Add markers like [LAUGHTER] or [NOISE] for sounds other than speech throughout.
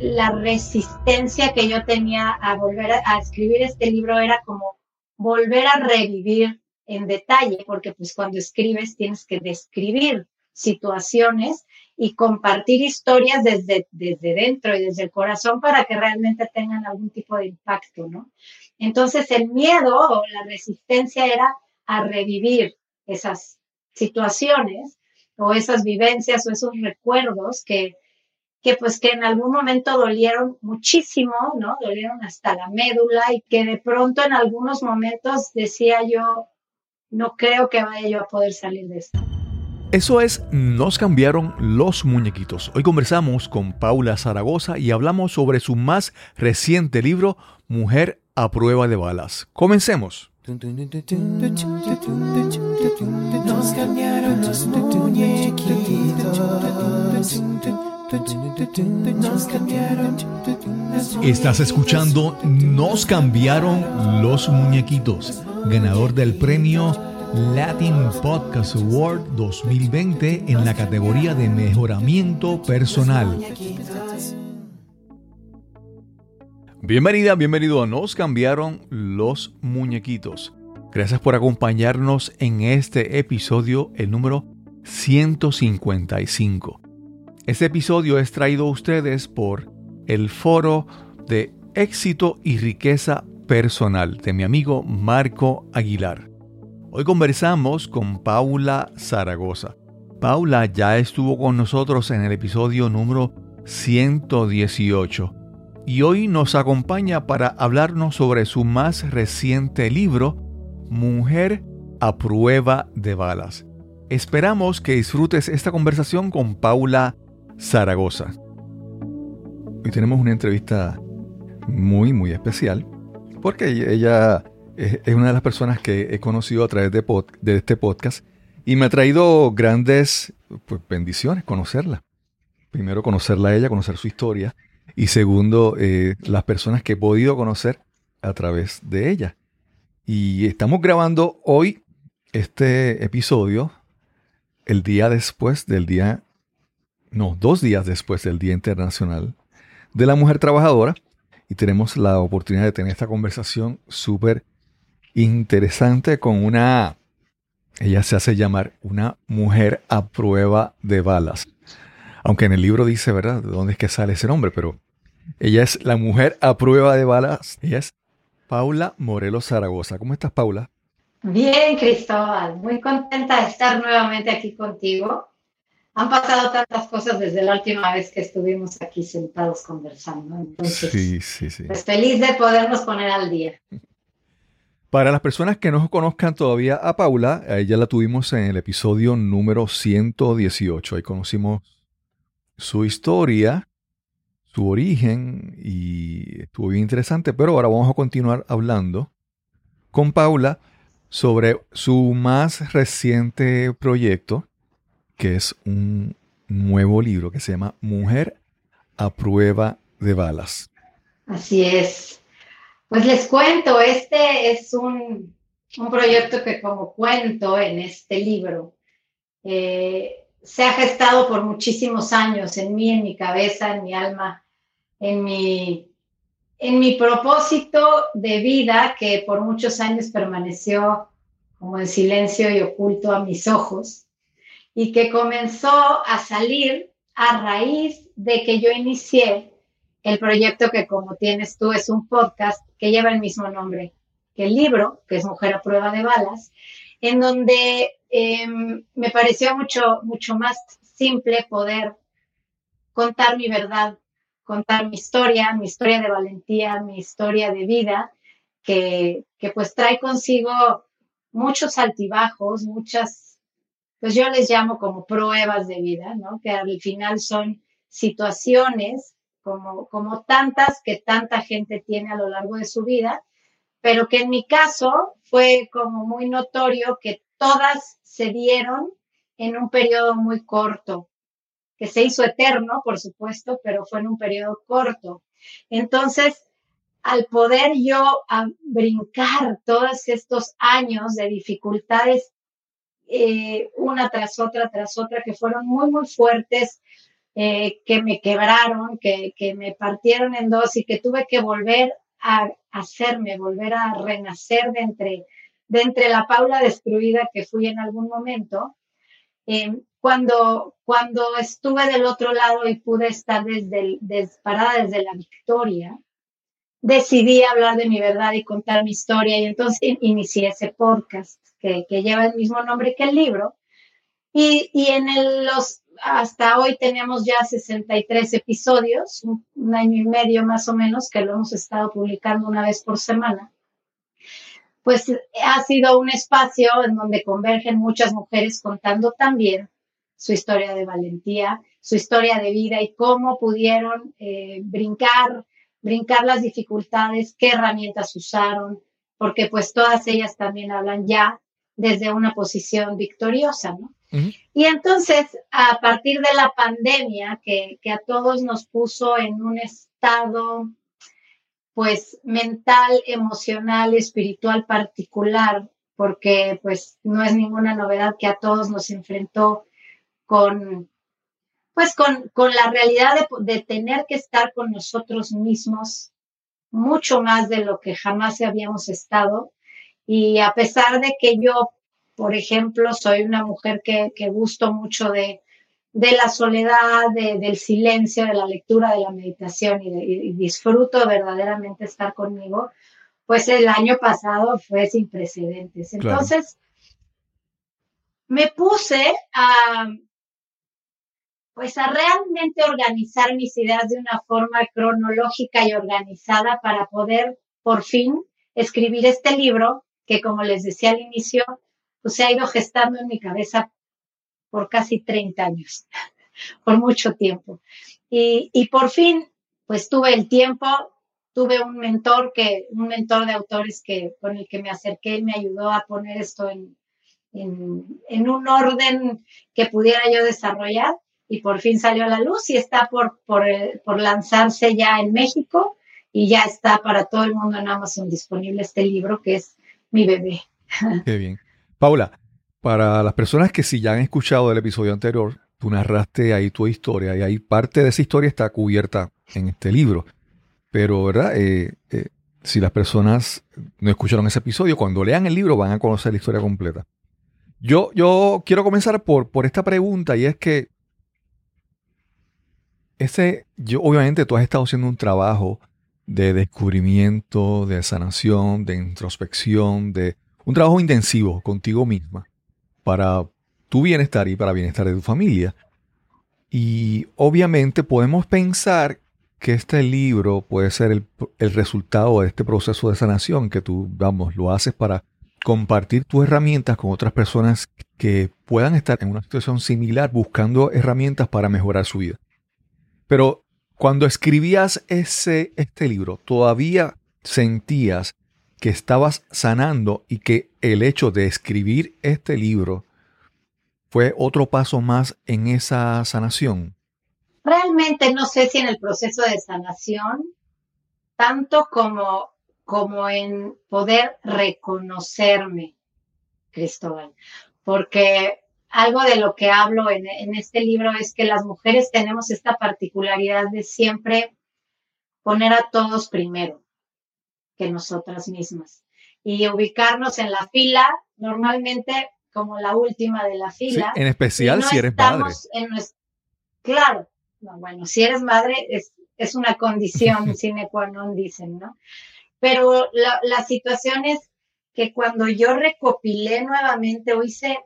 la resistencia que yo tenía a volver a, escribir este libro era como volver a revivir en detalle, porque pues cuando escribes tienes que describir situaciones y compartir historias desde, desde dentro y desde el corazón para que realmente tengan algún tipo de impacto, ¿no? Entonces el miedo o la resistencia era a revivir esas situaciones o esas vivencias o esos recuerdos que, que pues que en algún momento dolieron muchísimo, ¿no? Dolieron hasta la médula y que de pronto en algunos momentos decía yo, no creo que vaya yo a poder salir de esto. Eso es, nos cambiaron los muñequitos. Hoy conversamos con Paula Zaragoza y hablamos sobre su más reciente libro, Mujer a prueba de balas. Comencemos. Nos cambiaron los Estás escuchando Nos cambiaron los muñequitos, ganador del premio Latin Podcast Award 2020 en la categoría de mejoramiento personal. Bienvenida, bienvenido a Nos cambiaron los muñequitos. Gracias por acompañarnos en este episodio, el número 155. Este episodio es traído a ustedes por el foro de éxito y riqueza personal de mi amigo Marco Aguilar. Hoy conversamos con Paula Zaragoza. Paula ya estuvo con nosotros en el episodio número 118 y hoy nos acompaña para hablarnos sobre su más reciente libro, Mujer a prueba de balas. Esperamos que disfrutes esta conversación con Paula Zaragoza. Hoy tenemos una entrevista muy, muy especial porque ella es una de las personas que he conocido a través de, este podcast y me ha traído grandes pues, bendiciones conocerla. Primero conocerla a ella, conocer su historia y segundo eh, las personas que he podido conocer a través de ella. Y estamos grabando hoy este episodio el día después del día no, dos días después del Día Internacional de la Mujer Trabajadora y tenemos la oportunidad de tener esta conversación súper interesante con una, ella se hace llamar una mujer a prueba de balas. Aunque en el libro dice, ¿verdad?, de dónde es que sale ese nombre, pero ella es la mujer a prueba de balas. Ella es Paula Morelos Zaragoza. ¿Cómo estás, Paula? Bien, Cristóbal. Muy contenta de estar nuevamente aquí contigo han pasado tantas cosas desde la última vez que estuvimos aquí sentados conversando. Entonces, sí, sí, sí. Pues feliz de podernos poner al día. Para las personas que no conozcan todavía a Paula, a ella la tuvimos en el episodio número 118. Ahí conocimos su historia, su origen y estuvo bien interesante. Pero ahora vamos a continuar hablando con Paula sobre su más reciente proyecto que es un nuevo libro que se llama Mujer a prueba de balas. Así es. Pues les cuento, este es un, proyecto que como cuento en este libro, eh, se ha gestado por muchísimos años en mí, en mi cabeza, en mi alma, en mi, en mi propósito de vida que por muchos años permaneció como en silencio y oculto a mis ojos y que comenzó a salir a raíz de que yo inicié el proyecto que como tienes tú es un podcast que lleva el mismo nombre que el libro, que es Mujer a prueba de balas, en donde em, me pareció mucho, mucho más simple poder contar mi verdad, contar mi historia, mi historia de valentía, mi historia de vida, que, que pues trae consigo muchos altibajos, muchas pues yo les llamo como pruebas de vida, ¿no? Que al final son situaciones como, como tantas que tanta gente tiene a lo largo de su vida, pero que en mi caso fue como muy notorio que todas se dieron en un periodo muy corto, que se hizo eterno, por supuesto, pero fue en un periodo corto. Entonces, al poder yo brincar todos estos años de dificultades eh, una tras otra, tras otra, que fueron muy, muy fuertes, eh, que me quebraron, que, que me partieron en dos y que tuve que volver a hacerme, volver a renacer de entre, de entre la Paula destruida que fui en algún momento. Eh, cuando, cuando estuve del otro lado y pude estar desde, parada desde la victoria, decidí hablar de mi verdad y contar mi historia y entonces inicié ese podcast que, lleva el mismo nombre que el libro. Y, y en los, hasta hoy tenemos ya 63 episodios, un, un, año y medio más o menos, que lo hemos estado publicando una vez por semana. Pues ha sido un espacio en donde convergen muchas mujeres contando también su historia de valentía, su historia de vida y cómo pudieron eh, brincar, brincar las dificultades, qué herramientas usaron, porque pues todas ellas también hablan ya desde una posición victoriosa, ¿no? Y entonces, a partir de la pandemia, que, que, a todos nos puso en un estado, pues, mental, emocional, espiritual particular, porque pues no es ninguna novedad que a todos nos enfrentó con, pues con, con la realidad de, de, tener que estar con nosotros mismos mucho más de lo que jamás habíamos estado. Y a pesar de que yo, por ejemplo, soy una mujer que, que gusto mucho de, de la soledad, de, del silencio, de la lectura, de la meditación y, de, y, disfruto verdaderamente estar conmigo, pues el año pasado fue sin precedentes. Entonces, me puse a, pues a realmente organizar mis ideas de una forma cronológica y organizada para poder por fin escribir este libro que como les decía al inicio, pues se ha ido gestando en mi cabeza por casi 30 años, [LAUGHS] por mucho tiempo. Y, y, por fin, pues tuve el tiempo, tuve un mentor que, un mentor de autores que, con el que me acerqué y me ayudó a poner esto en, en, en un orden que pudiera yo desarrollar y por fin salió a la luz y está por, por, eh, por, lanzarse ya en México y ya está para todo el mundo en Amazon disponible este libro que es Mi bebé. [LAUGHS] Qué bien. Paula, para las personas que sí ya han escuchado el episodio anterior, tú narraste ahí tu historia y ahí parte de esa historia está cubierta en este libro. Pero, ¿verdad? Eh, eh, si las personas no escucharon ese episodio, cuando lean el libro van a conocer la historia completa. Yo, yo quiero comenzar por, por esta pregunta y es que ese, yo obviamente tú has estado haciendo un trabajo de descubrimiento, de sanación, de introspección, de un trabajo intensivo contigo misma para tu bienestar y para el bienestar de tu familia. Y obviamente podemos pensar que este libro puede ser el, el, resultado de este proceso de sanación que tú, vamos, lo haces para compartir tus herramientas con otras personas que puedan estar en una situación similar buscando herramientas para mejorar su vida. Pero cuando escribías ese, este libro, todavía sentías que estabas sanando y que el hecho de escribir este libro fue otro paso más en esa sanación. Realmente no sé si en el proceso de sanación, tanto como, como en poder reconocerme, Cristóbal, porque algo de lo que hablo en, este libro es que las mujeres tenemos esta particularidad de siempre poner a todos primero que nosotras mismas y ubicarnos en la fila normalmente como la última de la fila. en especial si eres madre. claro, bueno, si eres madre es, es una condición [LAUGHS] sine qua non, dicen, ¿no? Pero la, la situación es que cuando yo recopilé nuevamente o hice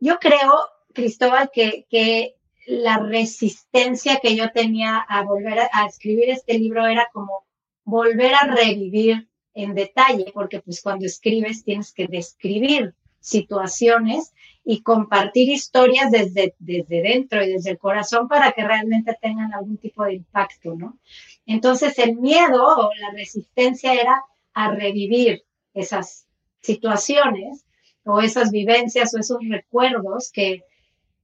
yo creo, Cristóbal, que, que la resistencia que yo tenía a volver a, escribir este libro era como volver a revivir en detalle, porque pues cuando escribes tienes que describir situaciones y compartir historias desde, desde dentro y desde el corazón para que realmente tengan algún tipo de impacto, ¿no? Entonces el miedo o la resistencia era a revivir esas situaciones o esas vivencias o esos recuerdos que,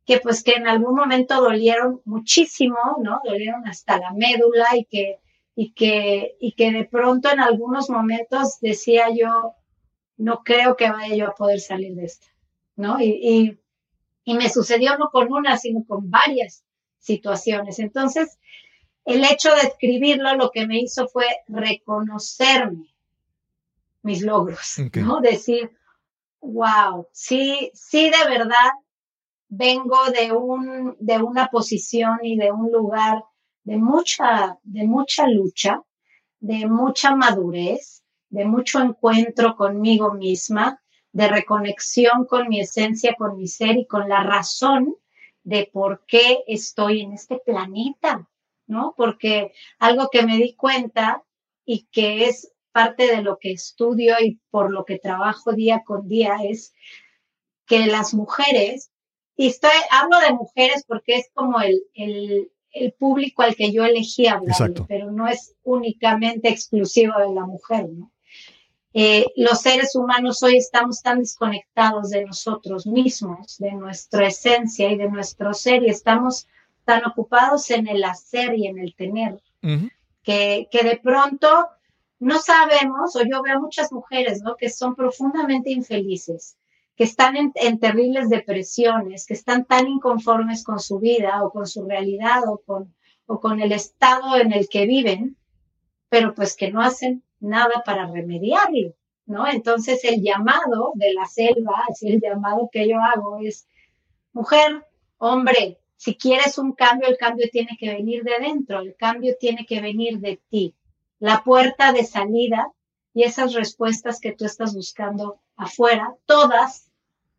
que pues que en algún momento dolieron muchísimo, ¿no? Dolieron hasta la médula y que, y que, y que de pronto en algunos momentos decía yo, no creo que vaya yo a poder salir de esta, ¿no? Y, y, y me sucedió no con una, sino con varias situaciones. Entonces, el hecho de escribirlo lo que me hizo fue reconocerme mis logros, ¿no? Decir, wow, sí, sí de verdad vengo de un, de una posición y de un lugar de mucha, de mucha lucha, de mucha madurez, de mucho encuentro conmigo misma, de reconexión con mi esencia, con mi ser y con la razón de por qué estoy en este planeta, ¿no? Porque algo que me di cuenta y que es parte de lo que estudio y por lo que trabajo día con día es que las mujeres, y estoy, hablo de mujeres porque es como el, el, el público al que yo elegí hablar, pero no es únicamente exclusivo de la mujer, ¿no? Eh, los seres humanos hoy estamos tan desconectados de nosotros mismos, de nuestra esencia y de nuestro ser, y estamos tan ocupados en el hacer y en el tener, que, que, de pronto no sabemos, o yo veo muchas mujeres, ¿no? Que son profundamente infelices, que están en, terribles depresiones, que están tan inconformes con su vida o con su realidad o con, o con el estado en el que viven, pero pues que no hacen nada para remediarlo, ¿no? Entonces el llamado de la selva, así [LAUGHS] el llamado que yo hago es, mujer, hombre, si quieres un cambio, el cambio tiene que venir de dentro, el cambio tiene que venir de ti. La puerta de salida y esas respuestas que tú estás buscando afuera, todas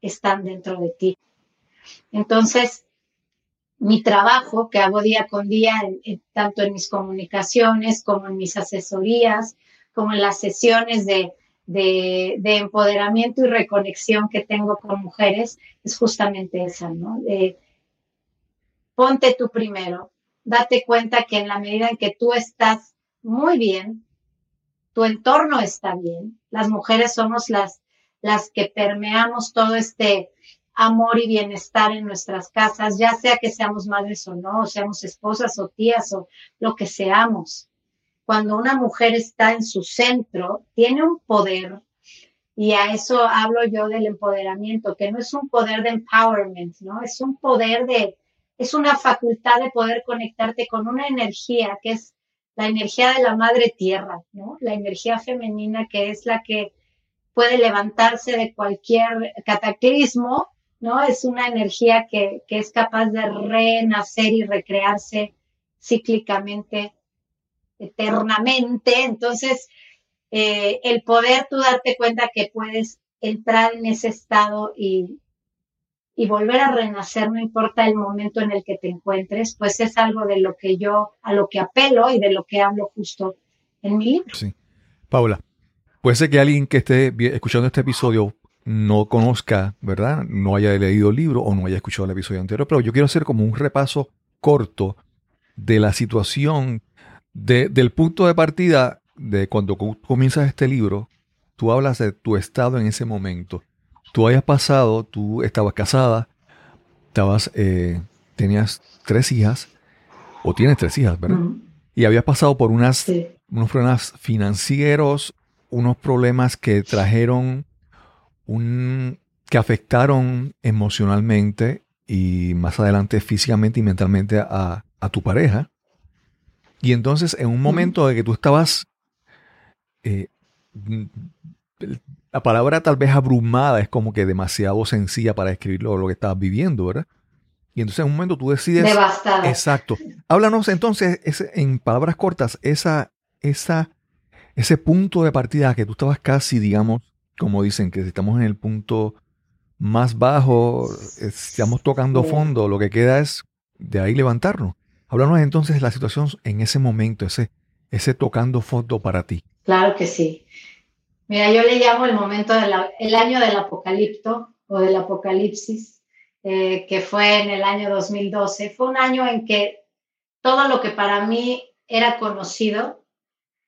están dentro de ti. Entonces, mi trabajo que hago día con día, tanto en mis comunicaciones como en mis asesorías, como en las sesiones de, empoderamiento y reconexión que tengo con mujeres, es justamente esa, ¿no? ponte tú primero, date cuenta que en la medida en que tú estás muy bien, tu entorno está bien, las mujeres somos las, las que permeamos todo este amor y bienestar en nuestras casas, ya sea que seamos madres o no, seamos esposas o tías o lo que seamos. Cuando una mujer está en su centro, tiene un poder, y a eso hablo yo del empoderamiento, que no es un poder de empowerment, ¿no? Es un poder de, es una facultad de poder conectarte con una energía que es la energía de la madre tierra, ¿no? La energía femenina que es la que puede levantarse de cualquier cataclismo, ¿no? Es una energía que, que es capaz de renacer y recrearse cíclicamente eternamente. Entonces, eh, el poder tú darte cuenta que puedes entrar en ese estado y, y volver a renacer, no importa el momento en el que te encuentres, pues es algo de lo que yo, a lo que apelo y de lo que hablo justo en mi libro. Sí. Paula, puede ser que alguien que esté escuchando este episodio no conozca, ¿verdad? No haya leído el libro o no haya escuchado el episodio anterior, pero yo quiero hacer como un repaso corto de la situación del punto de partida de cuando comienzas este libro, tú hablas de tu estado en ese momento. Tú hayas pasado, tú estabas casada, estabas, eh, tenías tres hijas, o tienes tres hijas, ¿verdad? Y habías pasado por unas, unos problemas financieros, unos problemas que trajeron un, que afectaron emocionalmente y más adelante físicamente y mentalmente a, a tu pareja. Y entonces, en un momento de que tú estabas, eh, la palabra tal vez abrumada es como que demasiado sencilla para describir lo, que estabas viviendo, ¿verdad? Y entonces en un momento tú decides... Devastada. Exacto. Háblanos entonces, en palabras cortas, esa, esa, ese punto de partida que tú estabas casi, digamos, como dicen, que estamos en el punto más bajo, estamos tocando fondo, lo que queda es de ahí levantarnos. Háblanos entonces de la situación en ese momento, ese, ese tocando fondo para ti. Claro que sí. Mira, yo le llamo el momento del año del apocalipto o del apocalipsis, eh, que fue en el año 2012. Fue un año en que todo lo que para mí era conocido,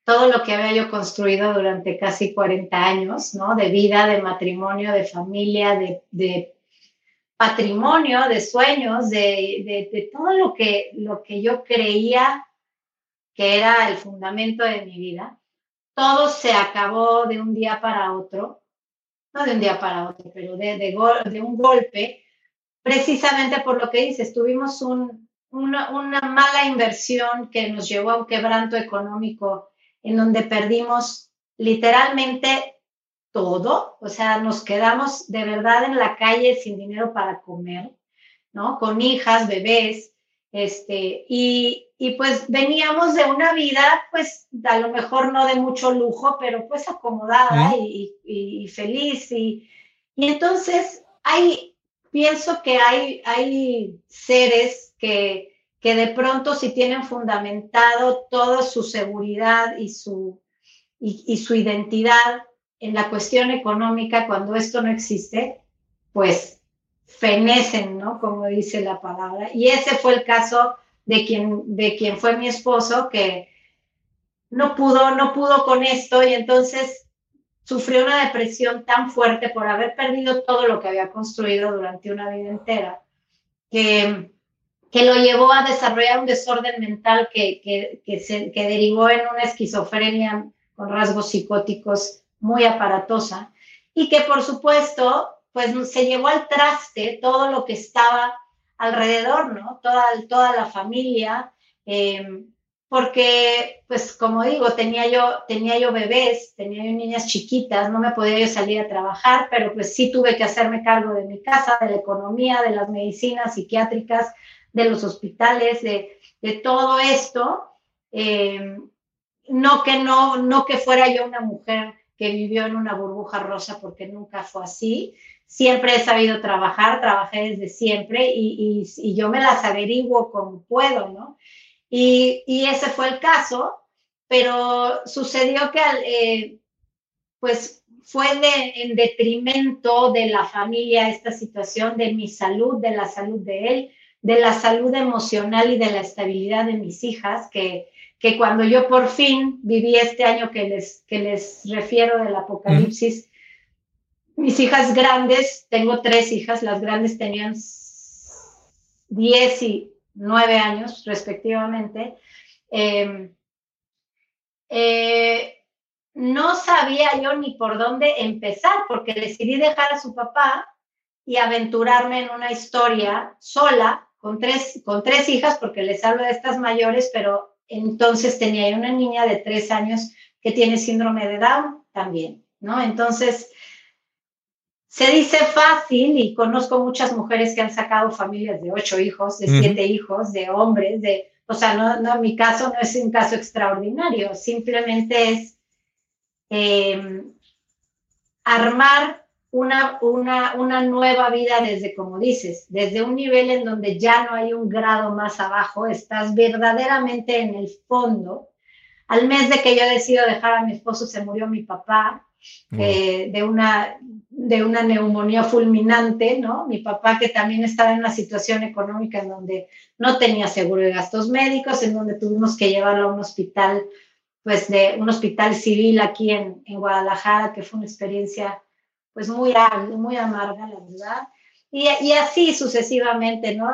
todo lo que había yo construido durante casi 40 años, ¿no? De vida, de matrimonio, de familia, de, de patrimonio, de sueños, de, todo lo que, lo que yo creía que era el fundamento de mi vida, todo se acabó de un día para otro, no de un día para otro, pero de, un golpe, precisamente por lo que dices, tuvimos un, una, una mala inversión que nos llevó a un quebranto económico en donde perdimos literalmente todo, o sea, nos quedamos de verdad en la calle sin dinero para comer, ¿no? Con hijas, bebés, este, y, y pues veníamos de una vida, pues a lo mejor no de mucho lujo, pero pues acomodada y, y, feliz. Y, y entonces hay, pienso que hay, hay seres que, que de pronto si tienen fundamentado toda su seguridad y su, y, su identidad en la cuestión económica, cuando esto no existe, pues fenecen, ¿no? Como dice la palabra. Y ese fue el caso de quien, de quien fue mi esposo, que no pudo, no pudo con esto y entonces sufrió una depresión tan fuerte por haber perdido todo lo que había construido durante una vida entera, que, que lo llevó a desarrollar un desorden mental que, que, que, se, que derivó en una esquizofrenia con rasgos psicóticos muy aparatosa y que por supuesto pues se llevó al traste todo lo que estaba alrededor, ¿no? Toda, toda la familia, eh, porque, pues como digo, tenía yo, tenía yo bebés, tenía yo niñas chiquitas, no me podía yo salir a trabajar, pero pues sí tuve que hacerme cargo de mi casa, de la economía, de las medicinas psiquiátricas, de los hospitales, de, todo esto. Eh, no que no, no que fuera yo una mujer que vivió en una burbuja rosa, porque nunca fue así. Siempre he sabido trabajar, trabajé desde siempre y, y, yo me las averiguo como puedo, ¿no? Y, y, ese fue el caso, pero sucedió que, eh, pues, fue de, en detrimento de la familia esta situación, de mi salud, de la salud de él, de la salud emocional y de la estabilidad de mis hijas, que, que cuando yo por fin viví este año que les, que les refiero del apocalipsis, mis hijas grandes, tengo tres hijas, las grandes tenían 10 y 9 años respectivamente, em, eh, no sabía yo ni por dónde empezar, porque decidí dejar a su papá y aventurarme en una historia sola, con tres, con tres hijas, porque les hablo de estas mayores, pero entonces tenía una niña de tres años que tiene síndrome de Down también, ¿no? Entonces, se dice fácil y conozco muchas mujeres que han sacado familias de ocho hijos, de siete hijos, de hombres, de, o sea, no, no, mi caso no es un caso extraordinario, simplemente es em, armar una, una, una nueva vida desde, como dices, desde un nivel en donde ya no hay un grado más abajo, estás verdaderamente en el fondo. Al mes de que yo decido dejar a mi esposo, se murió mi papá eh, de, una, de una neumonía fulminante, ¿no? Mi papá que también estaba en una situación económica en donde no tenía seguro de gastos médicos, en donde tuvimos que llevarlo a un hospital, pues de un hospital civil aquí en, en Guadalajara, que fue una experiencia pues muy, muy amarga, la verdad. Y, y, así sucesivamente, ¿no?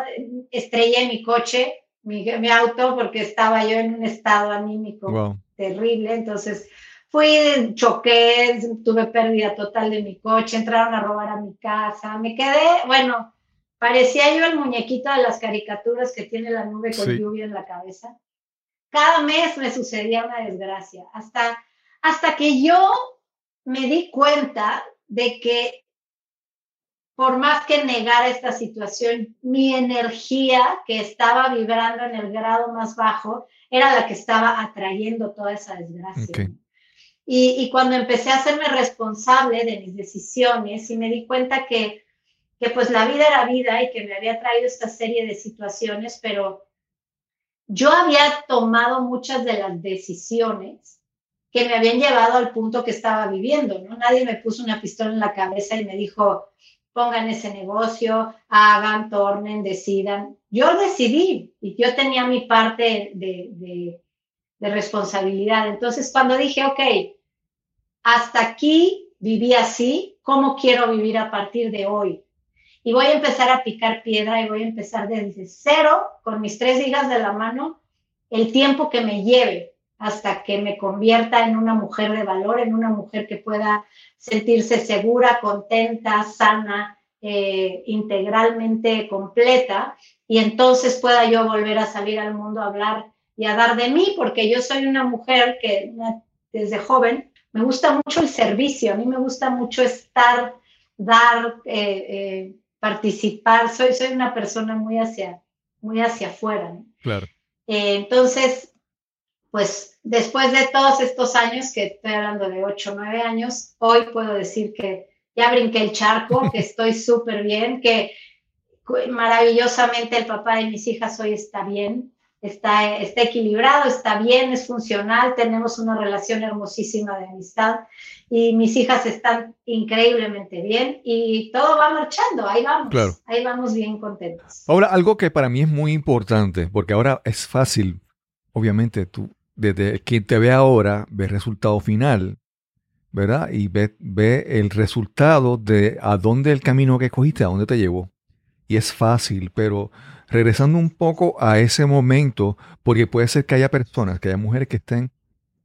Estrellé mi coche, mi, mi, auto, porque estaba yo en un estado anímico terrible, entonces fui, choqué, tuve pérdida total de mi coche, entraron a robar a mi casa, me quedé, bueno, parecía yo el muñequito de las caricaturas que tiene la nube con lluvia en la cabeza. Cada mes me sucedía una desgracia, hasta, hasta que yo me di cuenta de que por más que negara esta situación, mi energía que estaba vibrando en el grado más bajo era la que estaba atrayendo toda esa desgracia. Y, cuando empecé a hacerme responsable de mis decisiones y me di cuenta que, que pues la vida era vida y que me había traído esta serie de situaciones, pero yo había tomado muchas de las decisiones que me habían llevado al punto que estaba viviendo, ¿no? Nadie me puso una pistola en la cabeza y me dijo, pongan ese negocio, hagan, tornen, decidan. Yo decidí y yo tenía mi parte de, de, de responsabilidad. Entonces, cuando dije, ok, hasta aquí viví así, ¿cómo quiero vivir a partir de hoy? Y voy a empezar a picar piedra y voy a empezar desde cero, con mis tres hijas de la mano, el tiempo que me lleve hasta que me convierta en una mujer de valor, en una mujer que pueda sentirse segura, contenta, sana, eh, integralmente completa y entonces pueda yo volver a salir al mundo a hablar y a dar de mí, porque yo soy una mujer que desde joven me gusta mucho el servicio, a mí me gusta mucho estar, dar, eh, eh, participar, soy, soy una persona muy hacia, muy hacia afuera. Claro. Eh, entonces, pues después de todos estos años, que estoy hablando de 8 o 9 años, hoy puedo decir que ya brinqué el charco, que [LAUGHS] estoy súper bien, que maravillosamente el papá de mis hijas hoy está bien, está, está equilibrado, está bien, es funcional, tenemos una relación hermosísima de amistad y mis hijas están increíblemente bien y todo va marchando, ahí vamos, ahí vamos bien contentos. Ahora, algo que para mí es muy importante, porque ahora es fácil, obviamente tú, desde quien te ve ahora, ve el resultado final, ¿verdad? Y ve, ve el resultado de a dónde el camino que cogiste, a dónde te llevó. Y es fácil, pero regresando un poco a ese momento, porque puede ser que haya personas, que haya mujeres que estén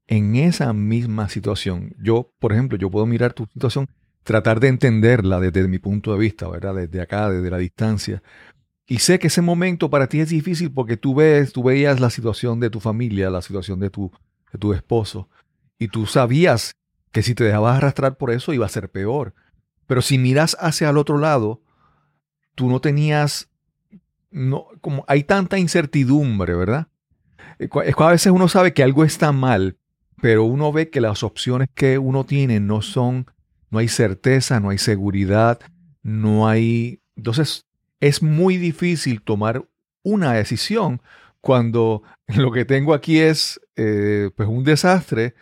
en esa misma situación. Yo, por ejemplo, yo puedo mirar tu situación, tratar de entenderla desde mi punto de vista, ¿verdad? Desde acá, desde la distancia. Y sé que ese momento para ti es difícil porque tú ves, tú veías la situación de tu familia, la situación de tu, de tu esposo, y tú sabías que si te dejabas arrastrar por eso iba a ser peor. Pero si miras hacia el otro lado, tú no tenías no, como hay tanta incertidumbre, ¿verdad? Es a veces uno sabe que algo está mal, pero uno ve que las opciones que uno tiene no son, no hay certeza, no hay seguridad, no hay... Entonces es muy difícil tomar una decisión cuando [LAUGHS] lo que tengo aquí es eh, pues un desastre,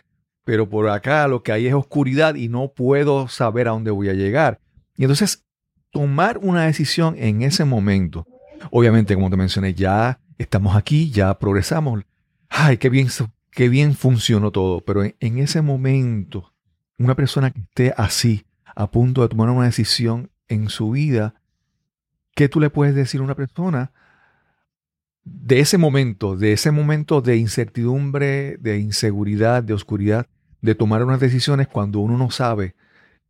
pero por acá lo que hay es oscuridad y no puedo saber a dónde voy a llegar. Y entonces tomar una decisión en ese momento Obviamente, como te mencioné, ya estamos aquí, ya progresamos. Ay, qué bien, qué bien funcionó todo. Pero en, ese momento, una persona que esté así, a punto de tomar una decisión en su vida, ¿qué tú le puedes decir a una persona de ese momento, de ese momento de incertidumbre, de inseguridad, de oscuridad, de tomar unas decisiones cuando uno no sabe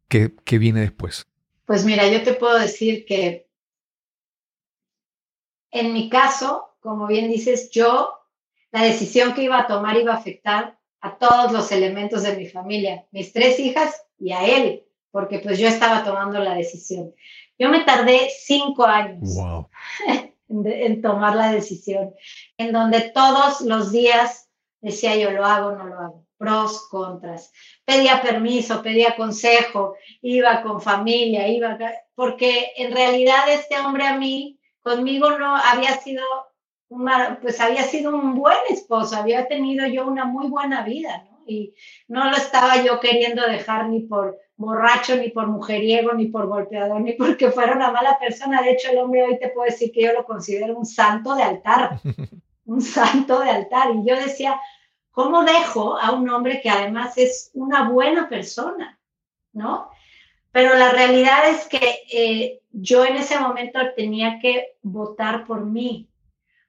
qué, qué viene después? Pues mira, yo te puedo decir que en mi caso, como bien dices, yo, la decisión que iba a tomar iba a afectar a todos los elementos de mi familia, mis tres hijas y a él, porque pues yo estaba tomando la decisión. Yo me tardé cinco años [LAUGHS] en, tomar la decisión, en donde todos los días decía yo lo hago, no lo hago, pros, contras. Pedía permiso, pedía consejo, iba con familia, iba, porque en realidad este hombre a mí conmigo no había sido, pues había sido un buen esposo, había tenido yo una muy buena vida, ¿no? Y no lo estaba yo queriendo dejar ni por borracho, ni por mujeriego, ni por golpeador, ni porque fuera una mala persona. De hecho, el hombre hoy te puedo decir que yo lo considero un santo de altar, [LAUGHS] un santo de altar. Y yo decía, ¿cómo dejo a un hombre que además es una buena persona? ¿No? Pero la realidad es que eh, yo en ese momento tenía que votar por mí,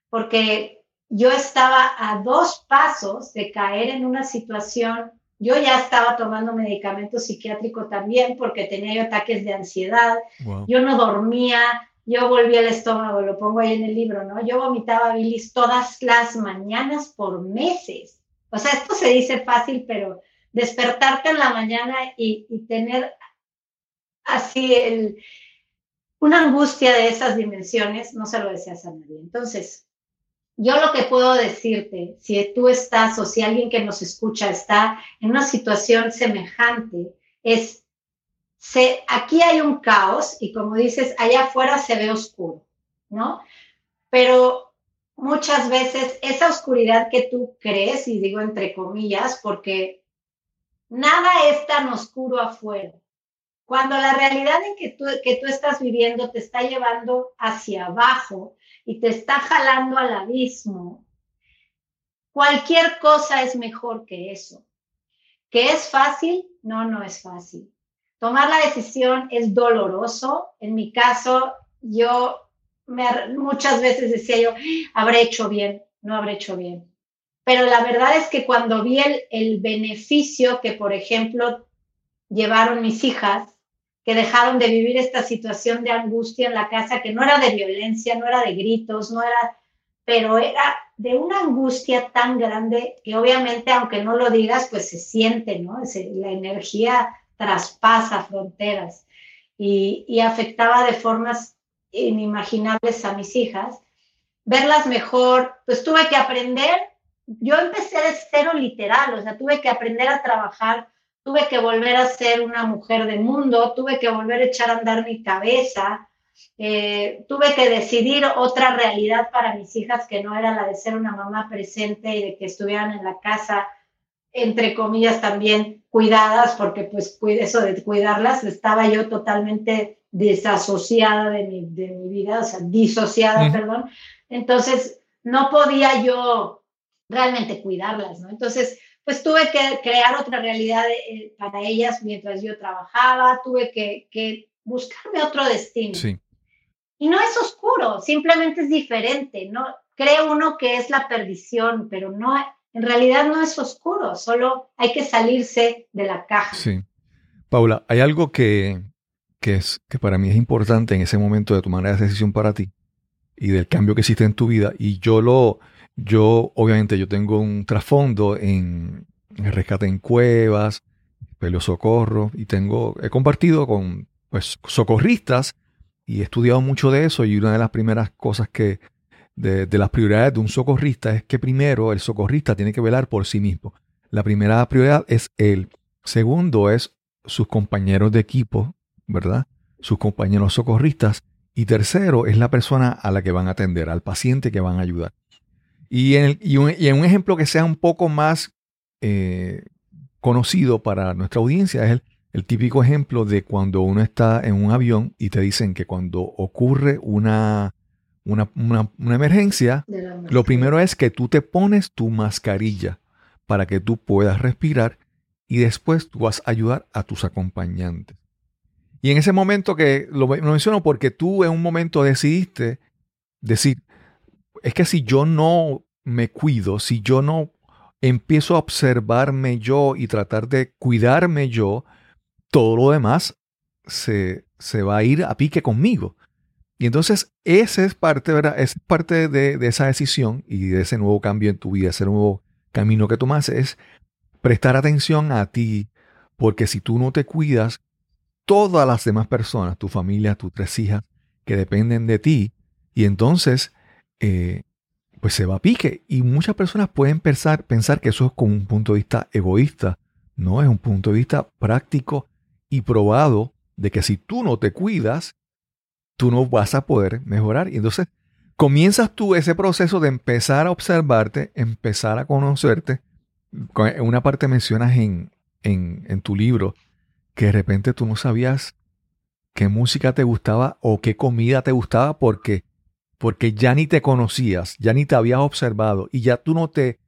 porque yo estaba a dos pasos de caer en una situación, yo ya estaba tomando medicamento psiquiátrico también porque tenía yo ataques de ansiedad, yo no dormía, yo volví al estómago, lo pongo ahí en el libro, ¿no? Yo vomitaba bilis todas las mañanas por meses. O sea, esto se dice fácil, pero despertarte en la mañana y, y tener así una angustia de esas dimensiones, no se lo deseas a nadie. Entonces, yo lo que puedo decirte, si tú estás o si alguien que nos escucha está en una situación semejante, es, se, aquí hay un caos y como dices, allá afuera se ve oscuro, ¿no? Pero muchas veces esa oscuridad que tú crees, y digo entre comillas, porque nada es tan oscuro afuera, cuando la realidad en que tú, que tú estás viviendo te está llevando hacia abajo y te está jalando al abismo, cualquier cosa es mejor que eso. ¿Que es fácil? No, no es fácil. Tomar la decisión es doloroso. En mi caso, yo muchas veces decía yo, habré hecho bien, no habré hecho bien. Pero la verdad es que cuando vi el, el beneficio que, por ejemplo, llevaron mis hijas, que dejaron de vivir esta situación de angustia en la casa, que no era de violencia, no era de gritos, no era, pero era de una angustia tan grande que obviamente, aunque no lo digas, pues se siente, ¿no? la energía traspasa fronteras y, y afectaba de formas inimaginables a mis hijas. Verlas mejor, pues tuve que aprender, yo empecé de cero literal, o sea, tuve que aprender a trabajar, tuve que volver a ser una mujer de mundo, tuve que volver a echar a andar mi cabeza, eh, tuve que decidir otra realidad para mis hijas que no era la de ser una mamá presente y de que estuvieran en la casa, entre comillas, también cuidadas, porque pues eso de cuidarlas, estaba yo totalmente desasociada de mi, de mi vida, o sea, disociada, perdón. Entonces, no podía yo realmente cuidarlas, ¿no? Entonces, pues tuve que crear otra realidad eh, para ellas mientras yo trabajaba, tuve que, que buscarme otro destino. Sí. Y no es oscuro, simplemente es diferente, ¿no? Cree uno que es la perdición, pero no, en realidad no es oscuro, solo hay que salirse de la caja. Sí. Paula, hay algo que, que, es, que para mí es importante en ese momento de tomar esa decisión para ti y del cambio que existe en tu vida. Y yo lo, yo obviamente yo tengo un trasfondo en, rescate en cuevas, peleo socorro y tengo, he compartido con pues socorristas y he estudiado mucho de eso y una de las primeras cosas que, de, las prioridades de un socorrista es que primero el socorrista tiene que velar por sí mismo. La primera prioridad es él. Segundo es sus compañeros de equipo, ¿verdad? Sus compañeros socorristas. Y tercero es la persona a la que van a atender, al paciente que van a ayudar. Y en, un, ejemplo que sea un poco más eh, conocido para nuestra audiencia es el, el típico ejemplo de cuando uno está en un avión y te dicen que cuando ocurre una, una, emergencia, lo primero es que tú te pones tu mascarilla para que tú puedas respirar y después tú vas a ayudar a tus acompañantes. Y en ese momento que lo, lo menciono porque tú en un momento decidiste decir, es que si yo no me cuido, si yo no empiezo a observarme yo y tratar de cuidarme yo, todo lo demás se, va a ir a pique conmigo. Y entonces esa es parte, ¿verdad? Es parte de, esa decisión y de ese nuevo cambio en tu vida, ese nuevo camino que tomas, es prestar atención a ti, porque si tú no te cuidas, todas las demás personas, tu familia, tus tres hijas, que dependen de ti, y entonces, eh, pues se va a pique. Y muchas personas pueden pensar, pensar que eso es con un punto de vista egoísta. No, es un punto de vista práctico y probado de que si tú no te cuidas, tú no vas a poder mejorar. Y entonces comienzas tú ese proceso de empezar a observarte, empezar a conocerte. En una parte mencionas en, en, tu libro que de repente tú no sabías qué música te gustaba o qué comida te gustaba porque, porque ya ni te conocías, ya ni te habías observado y ya tú no te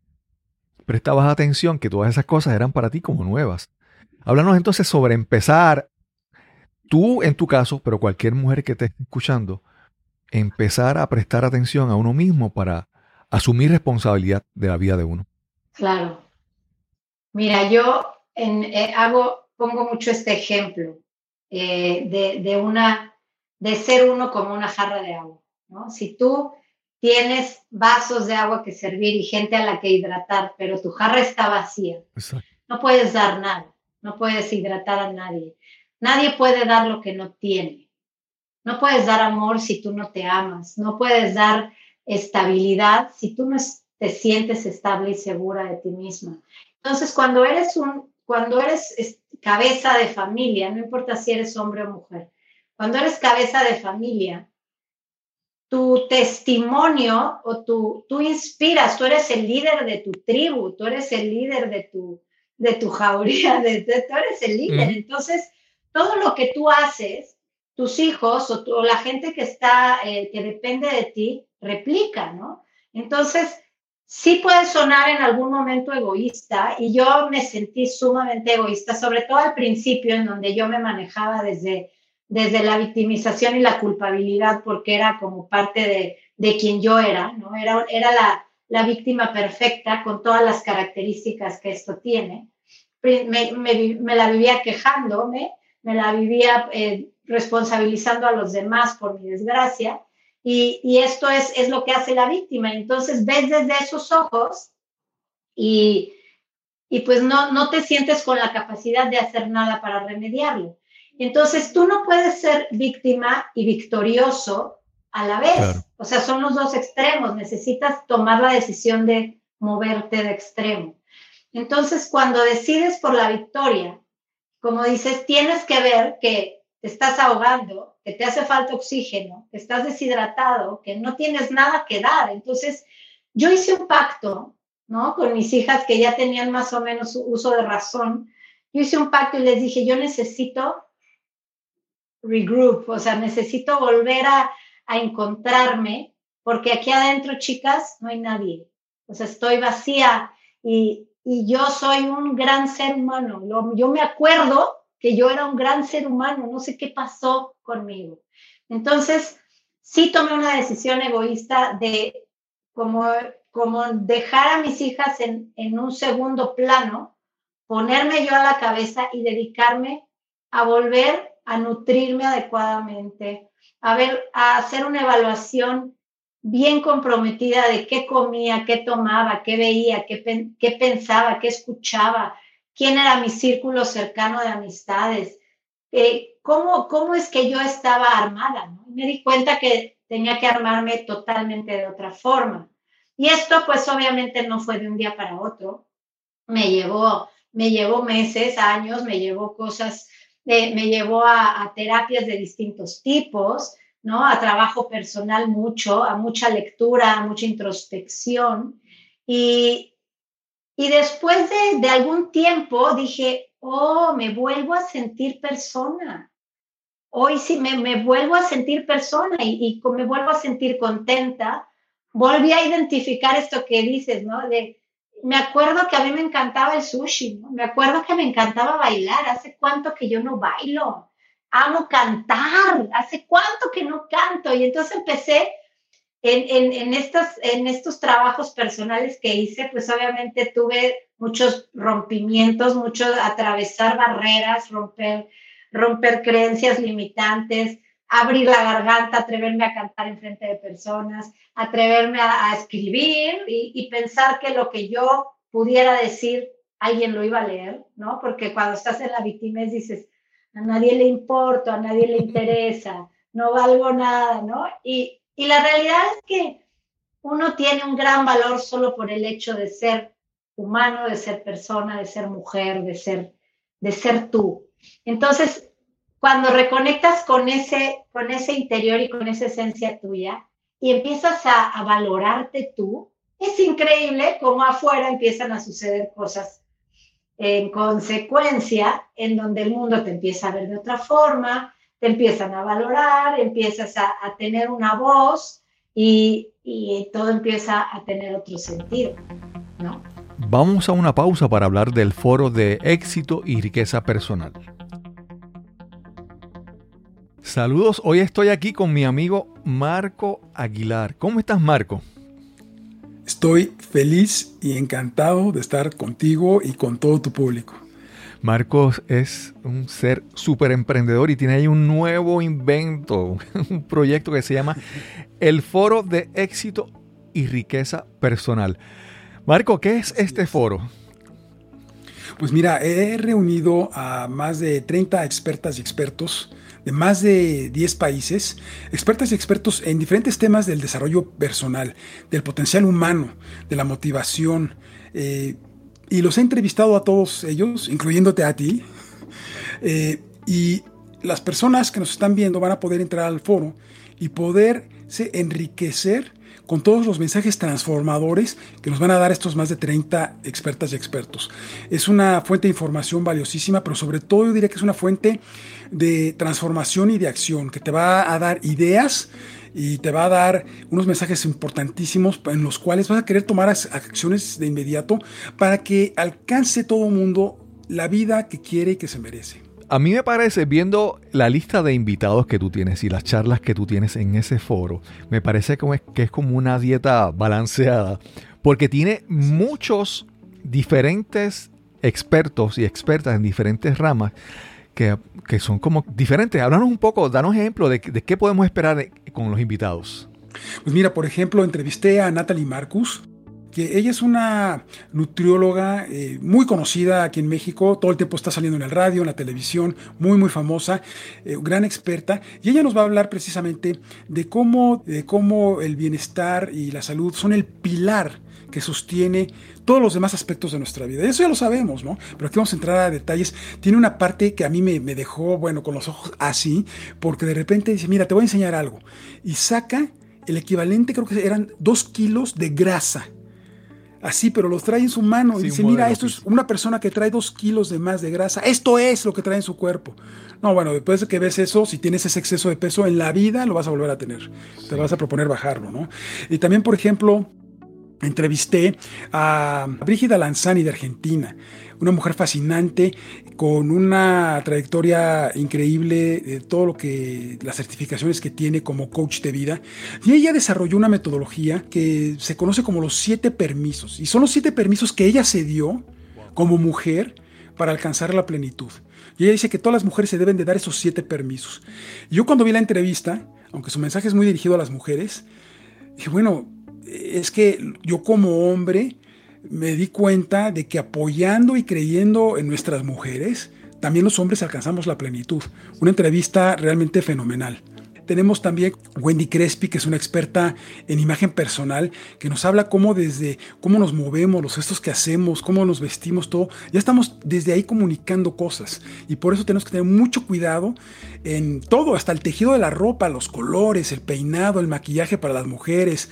prestabas atención que todas esas cosas eran para ti como nuevas. Háblanos entonces sobre empezar, tú en tu caso, pero cualquier mujer que te esté escuchando, empezar a prestar atención a uno mismo para asumir responsabilidad de la vida de uno. Claro. Mira, yo eh, hago, pongo mucho este ejemplo eh, de, una, de ser uno como una jarra de agua. ¿No? Si tú tienes vasos de agua que servir y gente a la que hidratar, pero tu jarra está vacía, no puedes dar nada no puedes hidratar a nadie. Nadie puede dar lo que no tiene. No puedes dar amor si tú no te amas. No puedes dar estabilidad si tú no te sientes estable y segura de ti misma. Entonces, cuando eres un, cuando eres cabeza de familia, no importa si eres hombre o mujer, cuando eres cabeza de familia, tu testimonio o tu, tú inspiras, tú eres el líder de tu tribu, tú eres el líder de tu, de tu jauría, [LAUGHS] de, tú eres el líder. Entonces, todo lo que tú haces, tus hijos o, la gente que está, eh, que depende de ti, replica, ¿no? Entonces, sí puede sonar en algún momento egoísta y yo me sentí sumamente egoísta, sobre todo al principio en donde yo me manejaba desde, desde la victimización y la culpabilidad porque era como parte de, de quien yo era, ¿no? Era, era la, la víctima perfecta con todas las características que esto tiene. Me, la vivía quejándome me la vivía eh, responsabilizando a los demás por mi desgracia. Y, y, esto es, es lo que hace la víctima. Entonces ves desde esos ojos y, y pues no, no te sientes con la capacidad de hacer nada para remediarlo. Entonces tú no puedes ser víctima y victorioso a la vez. O sea, son los dos extremos. Necesitas tomar la decisión de moverte de extremo. Entonces, cuando decides por la victoria, como dices, tienes que ver que te estás ahogando, que te hace falta oxígeno, que estás deshidratado, que no tienes nada que dar. Entonces, yo hice un pacto, ¿no? Con mis hijas que ya tenían más o menos uso de razón. Yo hice un pacto y les dije, yo necesito regroup, o sea, necesito volver a, a encontrarme, porque aquí adentro, chicas, no hay nadie. O sea, estoy vacía y, y yo soy un gran ser humano. Yo me acuerdo que yo era un gran ser humano, no sé qué pasó conmigo. Entonces, sí tomé una decisión egoísta de como, como dejar a mis hijas en, en un segundo plano, ponerme yo a la cabeza y dedicarme a volver a nutrirme adecuadamente, a ver, a hacer una evaluación bien comprometida de qué comía, qué tomaba, qué veía, qué, pensaba, qué escuchaba, quién era mi círculo cercano de amistades, eh, cómo, cómo es que yo estaba armada. Me di cuenta que tenía que armarme totalmente de otra forma. Y esto pues obviamente no fue de un día para otro, me llevó, me llevó meses, años, me llevó cosas me llevó a, terapias de distintos tipos, ¿no? A trabajo personal mucho, a mucha lectura, a mucha introspección. Y, y después de, de, algún tiempo dije, oh, me vuelvo a sentir persona. Hoy sí me, me vuelvo a sentir persona y, y, me vuelvo a sentir contenta. Volví a identificar esto que dices, ¿no? De, me acuerdo que a mí me encantaba el sushi, me acuerdo que me encantaba bailar, hace cuánto que yo no bailo, amo cantar, hace cuánto que no canto. Y entonces empecé en, en, estos, en estos trabajos personales que hice, pues obviamente tuve muchos rompimientos, mucho atravesar barreras, romper, romper creencias limitantes, abrir la garganta, atreverme a cantar en frente de personas, atreverme a, escribir y, pensar que lo que yo pudiera decir, alguien lo iba a leer, ¿no? Porque cuando estás en la víctima dices, a nadie le importa, a nadie le interesa, no valgo nada, ¿no? Y, y la realidad es que uno tiene un gran valor solo por el hecho de ser humano, de ser persona, de ser mujer, de ser, de ser tú. Entonces, cuando reconectas con ese, con ese interior y con esa esencia tuya y empiezas a, valorarte tú, es increíble cómo afuera empiezan a suceder cosas en consecuencia, en donde el mundo te empieza a ver de otra forma, te empiezan a valorar, empiezas a, tener una voz y, y, todo empieza a tener otro sentido, ¿no? Vamos a una pausa para hablar del foro de éxito y riqueza personal. Saludos, hoy estoy aquí con mi amigo Marco Aguilar. ¿Cómo estás, Marco? Estoy feliz y encantado de estar contigo y con todo tu público. Marcos es un ser súper emprendedor y tiene ahí un nuevo invento, [LAUGHS] un proyecto que se llama el Foro de Éxito y Riqueza Personal. Marco, ¿qué es este foro? Pues mira, he reunido a más de 30 expertas y expertos de más de 10 países, expertas y expertos en diferentes temas del desarrollo personal, del potencial humano, de la motivación. Eh, y los he entrevistado a todos ellos, incluyéndote a ti. Eh, y las personas que nos están viendo van a poder entrar al foro y poderse enriquecer con todos los mensajes transformadores que nos van a dar estos más de 30 expertas y expertos. Es una fuente de información valiosísima, pero sobre todo yo diría que es una fuente de transformación y de acción que te va a dar ideas y te va a dar unos mensajes importantísimos en los cuales vas a querer tomar acciones de inmediato para que alcance todo el mundo la vida que quiere y que se merece. A mí me parece, viendo la lista de invitados que tú tienes y las charlas que tú tienes en ese foro, me parece que es como una dieta balanceada, porque tiene muchos diferentes expertos y expertas en diferentes ramas que, son como diferentes. Háblanos un poco, danos ejemplo de, qué podemos esperar con los invitados. Pues mira, por ejemplo, entrevisté a Natalie Marcus, que ella es una nutrióloga eh, muy conocida aquí en México, todo el tiempo está saliendo en el radio, en la televisión, muy muy famosa, eh, gran experta, y ella nos va a hablar precisamente de cómo, de cómo el bienestar y la salud son el pilar que sostiene todos los demás aspectos de nuestra vida. Eso ya lo sabemos, ¿no? Pero aquí vamos a entrar a detalles. Tiene una parte que a mí me, me dejó, bueno, con los ojos así, porque de repente dice, mira, te voy a enseñar algo. Y saca el equivalente, creo que eran dos kilos de grasa así, pero los trae en su mano. y dice, mira, esto es una persona que trae dos kilos de más de grasa. Esto es lo que trae en su cuerpo. No, bueno, después de que ves eso, si tienes ese exceso de peso en la vida, lo vas a volver a tener. Te vas a proponer bajarlo, ¿no? Y también, por ejemplo, entrevisté a Brígida Lanzani de Argentina una mujer fascinante con una trayectoria increíble de todo lo que las certificaciones que tiene como coach de vida. Y ella desarrolló una metodología que se conoce como los siete permisos. Y son los siete permisos que ella se dio como mujer para alcanzar la plenitud. Y ella dice que todas las mujeres se deben de dar esos siete permisos. Yo cuando vi la entrevista, aunque su mensaje es muy dirigido a las mujeres, dije, bueno, es que yo como hombre me di cuenta de que apoyando y creyendo en nuestras mujeres, también los hombres alcanzamos la plenitud. Una entrevista realmente fenomenal. Tenemos también Wendy Crespi, que es una experta en imagen personal, que nos habla cómo desde cómo nos movemos, los gestos que hacemos, cómo nos vestimos, todo. Ya estamos desde ahí comunicando cosas. Y por eso tenemos que tener mucho cuidado en todo, hasta el tejido de la ropa, los colores, el peinado, el maquillaje para las mujeres.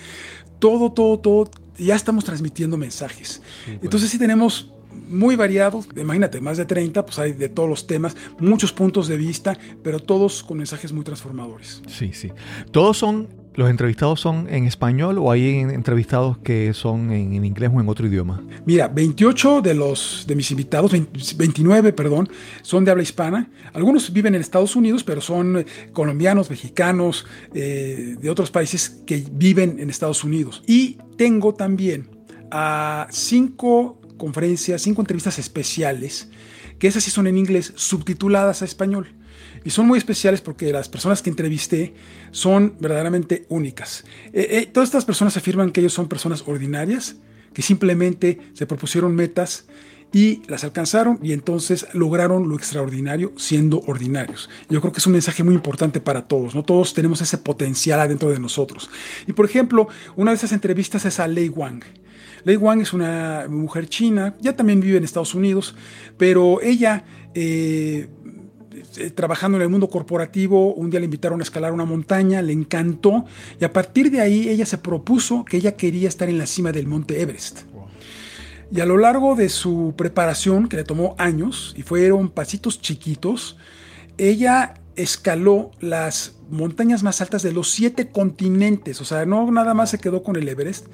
Todo, todo, todo ya estamos transmitiendo mensajes. Pues. Entonces sí tenemos muy variados, imagínate, más de 30, pues hay de todos los temas, muchos puntos de vista, pero todos con mensajes muy transformadores. Sí, sí. Todos son, los entrevistados son en español o hay entrevistados que son en, inglés o en otro idioma? Mira, 28 de los de mis invitados, 29, perdón, son de habla hispana. Algunos viven en Estados Unidos, pero son eh, colombianos, mexicanos, eh, de otros países que viven en Estados Unidos. Y tengo también a cinco conferencias, cinco entrevistas especiales, que esas sí son en inglés, subtituladas a español. Y son muy especiales porque las personas que entrevisté son verdaderamente únicas. Eh, eh, todas estas personas afirman que ellos son personas ordinarias, que simplemente se propusieron metas y las alcanzaron y entonces lograron lo extraordinario siendo ordinarios. Yo creo que es un mensaje muy importante para todos, ¿no? Todos tenemos ese potencial adentro de nosotros. Y por ejemplo, una de esas entrevistas es a Lei Wang. Lei Wang es una mujer china, ya también vive en Estados Unidos, pero ella, eh, trabajando en el mundo corporativo, un día le invitaron a escalar una montaña, le encantó, y a partir de ahí ella se propuso que ella quería estar en la cima del monte Everest. Y a lo largo de su preparación, que le tomó años, y fueron pasitos chiquitos, ella escaló las montañas más altas de los siete continentes, o sea, no nada más se quedó con el Everest,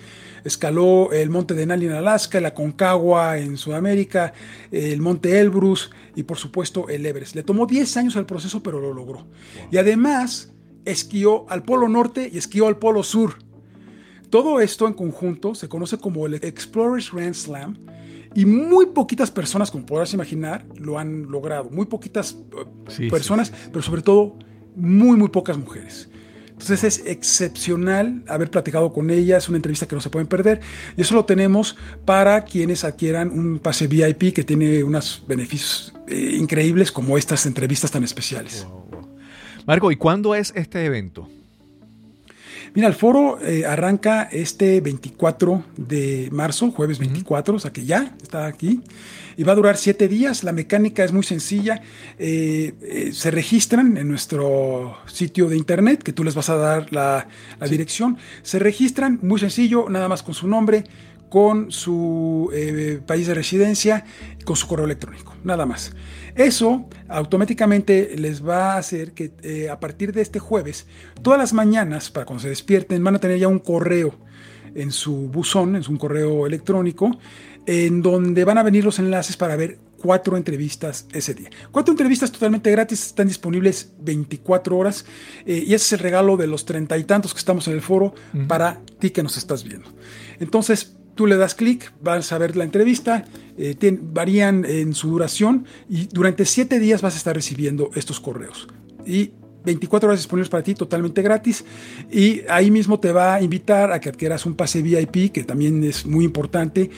escaló el monte Denali en Alaska, la Concagua en Sudamérica, el monte Elbrus y por supuesto el Everest. Le tomó 10 años el proceso, pero lo logró. Y además esquió al Polo Norte y esquió al Polo Sur. Todo esto en conjunto se conoce como el Explorers Grand Slam y muy poquitas personas, como podrás imaginar, lo han logrado. Muy poquitas eh, personas, pero sobre todo muy, muy pocas mujeres. Entonces es excepcional haber platicado con ella, es una entrevista que no se pueden perder y eso lo tenemos para quienes adquieran un pase VIP que tiene unos beneficios eh, increíbles como estas entrevistas tan especiales. Marco, ¿y cuándo es este evento? Mira, el foro eh, arranca este 24 de marzo, jueves 24, o sea que ya está aquí. Y va a durar siete días. La mecánica es muy sencilla. Eh, eh, se registran en nuestro sitio de internet, que tú les vas a dar la, dirección. Se registran, muy sencillo, nada más con su nombre, con su país de residencia, con su correo electrónico, nada más. Eso automáticamente les va a hacer que eh, a partir de este jueves, todas las mañanas, para cuando se despierten, van a tener ya un correo en su buzón, en su correo electrónico, en donde van a venir los enlaces para ver cuatro entrevistas ese día. Cuatro entrevistas totalmente gratis, están disponibles 24 horas eh, y ese es el regalo de los treinta y tantos que estamos en el foro para ti que nos estás viendo. Entonces, tú le das clic, vas a ver la entrevista, eh, varían en su duración y durante siete días vas a estar recibiendo estos correos. Y 24 horas disponibles para ti totalmente gratis y ahí mismo te va a invitar a que adquieras un pase VIP que también es muy importante,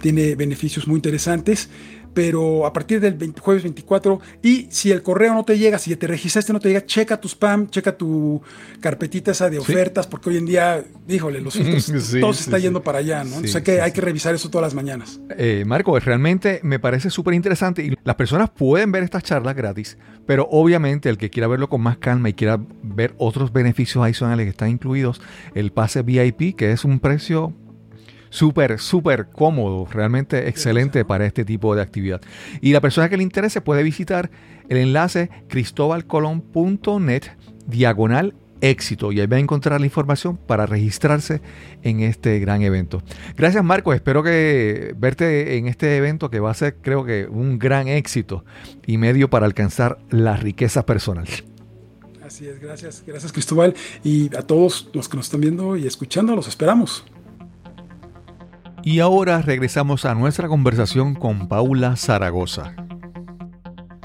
tiene beneficios muy interesantes pero a partir del jueves 24 y si el correo no te llega, si te registraste no te llega, checa tu spam, checa tu carpetita esa de ofertas, porque hoy en día, híjole, los filtros, [LAUGHS] todo se está yendo para allá, ¿no? Entonces hay que, hay que revisar eso todas las mañanas. Eh, Marco, realmente me parece súper interesante y las personas pueden ver estas charlas gratis, pero obviamente el que quiera verlo con más calma y quiera ver otros beneficios adicionales que están incluidos, el pase VIP, que es un precio súper, súper cómodo, realmente excelente para este tipo de actividad. Y la persona que le interese puede visitar el enlace cristobalcolón.net diagonal éxito y ahí va a encontrar la información para registrarse en este gran evento. Gracias Marco, espero que verte en este evento que va a ser creo que un gran éxito y medio para alcanzar la riqueza personal. Así es, gracias, gracias Cristóbal y a todos los que nos están viendo y escuchando, los esperamos. Y ahora regresamos a nuestra conversación con Paula Zaragoza.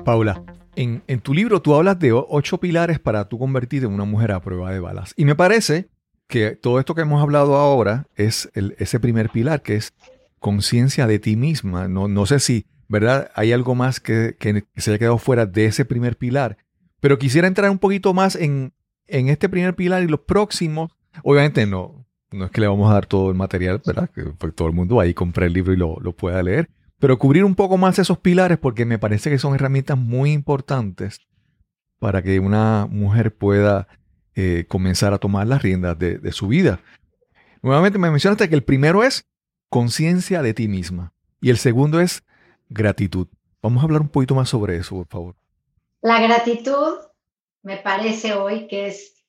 Paula, en, tu libro tú hablas de ocho pilares para tú convertirte en una mujer a prueba de balas. Y me parece que todo esto que hemos hablado ahora es ese primer pilar, que es conciencia de ti misma. No, no sé si, ¿verdad? Hay algo más que, se haya quedado fuera de ese primer pilar. Pero quisiera entrar un poquito más en, en este primer pilar y los próximos. Obviamente no, no es que le vamos a dar todo el material, ¿verdad? Que todo el mundo ahí compre el libro y lo, pueda leer. Pero cubrir un poco más esos pilares porque me parece que son herramientas muy importantes para que una mujer pueda eh, comenzar a tomar las riendas de, su vida. Nuevamente me mencionaste que el primero es conciencia de ti misma y el segundo es gratitud. Vamos a hablar un poquito más sobre eso, por favor. La gratitud me parece hoy que es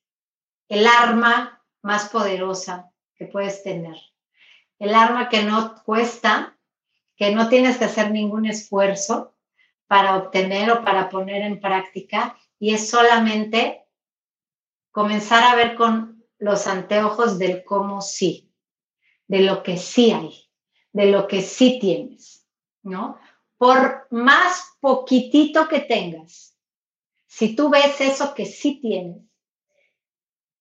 el arma más poderosa que puedes tener. El arma que no cuesta, que no tienes que hacer ningún esfuerzo para obtener o para poner en práctica y es solamente comenzar a ver con los anteojos del cómo sí, de lo que sí hay, de lo que sí tienes, ¿no? Por más poquitito que tengas, si tú ves eso que sí tienes,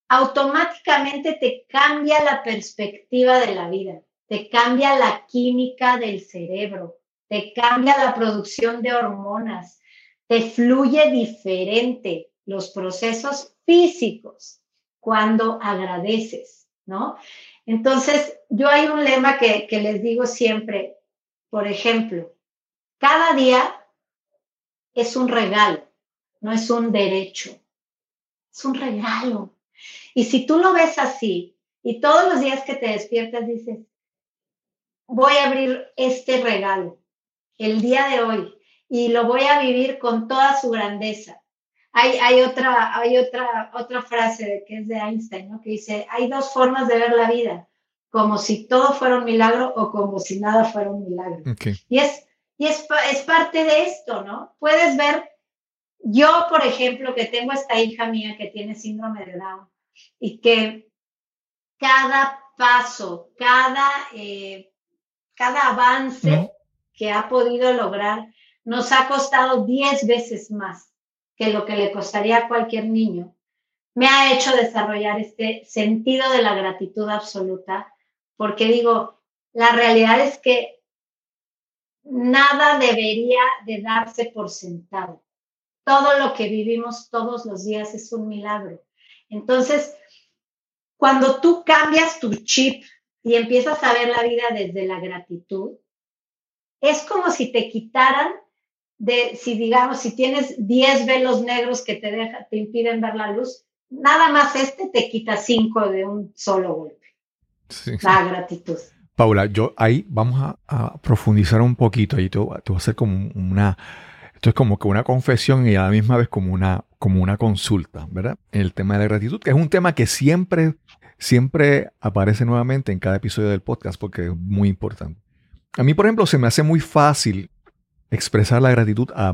automáticamente te cambia la perspectiva de la vida, te cambia la química del cerebro, te cambia la producción de hormonas, te fluye diferente los procesos físicos cuando agradeces, ¿no? Entonces, yo hay un lema que, que les digo siempre, por ejemplo, cada día es un regalo, no es un derecho, es un regalo. Y si tú lo ves así y todos los días que te despiertas dices, voy a abrir este regalo el día de hoy y lo voy a vivir con toda su grandeza. Hay, hay, otra, hay otra, otra frase que es de Einstein, ¿no? que dice, hay dos formas de ver la vida, como si todo fuera un milagro o como si nada fuera un milagro. Y, es, y es, es parte de esto, ¿no? Puedes ver, yo, por ejemplo, que tengo esta hija mía que tiene síndrome de Down, y que cada paso, cada, eh, cada avance que ha podido lograr nos ha costado 10 veces más que lo que le costaría a cualquier niño, me ha hecho desarrollar este sentido de la gratitud absoluta, porque digo, la realidad es que nada debería de darse por sentado. Todo lo que vivimos todos los días es un milagro. Entonces, cuando tú cambias tu chip y empiezas a ver la vida desde la gratitud, es como si te quitaran de, si digamos, si tienes 10 velos negros que te, deja, te impiden ver la luz, nada más este te quita 5 de un solo golpe. La gratitud. Paula, yo ahí vamos a, profundizar un poquito y te, te voy a hacer como una esto es como que una confesión y a la misma vez como una, como una consulta, ¿verdad? El tema de la gratitud, que es un tema que siempre, siempre aparece nuevamente en cada episodio del podcast porque es muy importante. A mí, por ejemplo, se me hace muy fácil expresar la gratitud a,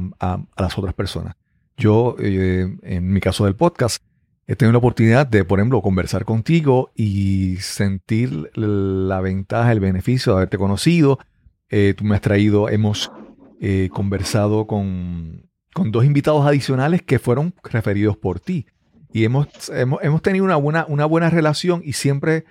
las otras personas. Yo, eh, en mi caso del podcast, he tenido la oportunidad de, por ejemplo, conversar contigo y sentir la ventaja, el beneficio de haberte conocido. Eh, tú me has traído, hemos eh, conversado con, con, dos invitados adicionales que fueron referidos por ti. Y hemos, hemos, tenido una buena, una buena relación y siempre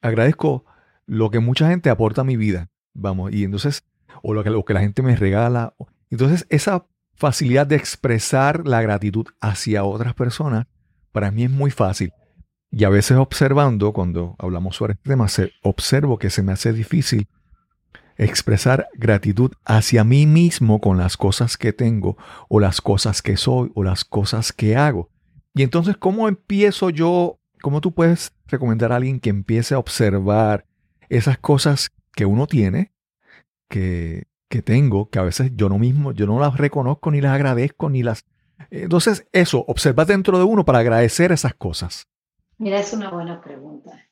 agradezco lo que mucha gente aporta a mi vida. Vamos, y entonces, o lo que, lo que la gente me regala. Entonces, esa facilidad de expresar la gratitud hacia otras personas para mí es muy fácil. Y a veces observando, cuando hablamos sobre este tema, observo que se me hace difícil expresar gratitud hacia mí mismo con las cosas que tengo o las cosas que soy o las cosas que hago. Y entonces, ¿cómo empiezo yo? ¿Cómo tú puedes recomendar a alguien que empiece a observar esas cosas que uno tiene, que, que tengo, que a veces yo no mismo, yo no las reconozco ni las agradezco ni las entonces, eso, observa dentro de uno para agradecer esas cosas. Mira, es una buena pregunta.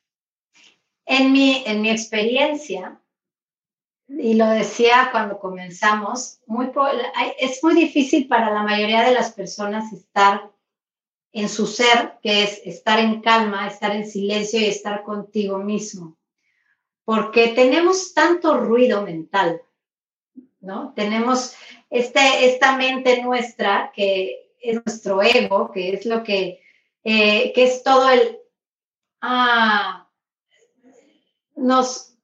En mi, en mi experiencia, y lo decía cuando comenzamos, es muy difícil para la mayoría de las personas estar en su ser, que es estar en calma, estar en silencio y estar contigo mismo. Porque tenemos tanto ruido mental, ¿no? Tenemos este, esta mente nuestra que es nuestro ego, que es lo que, eh, que es todo el, ah, nos,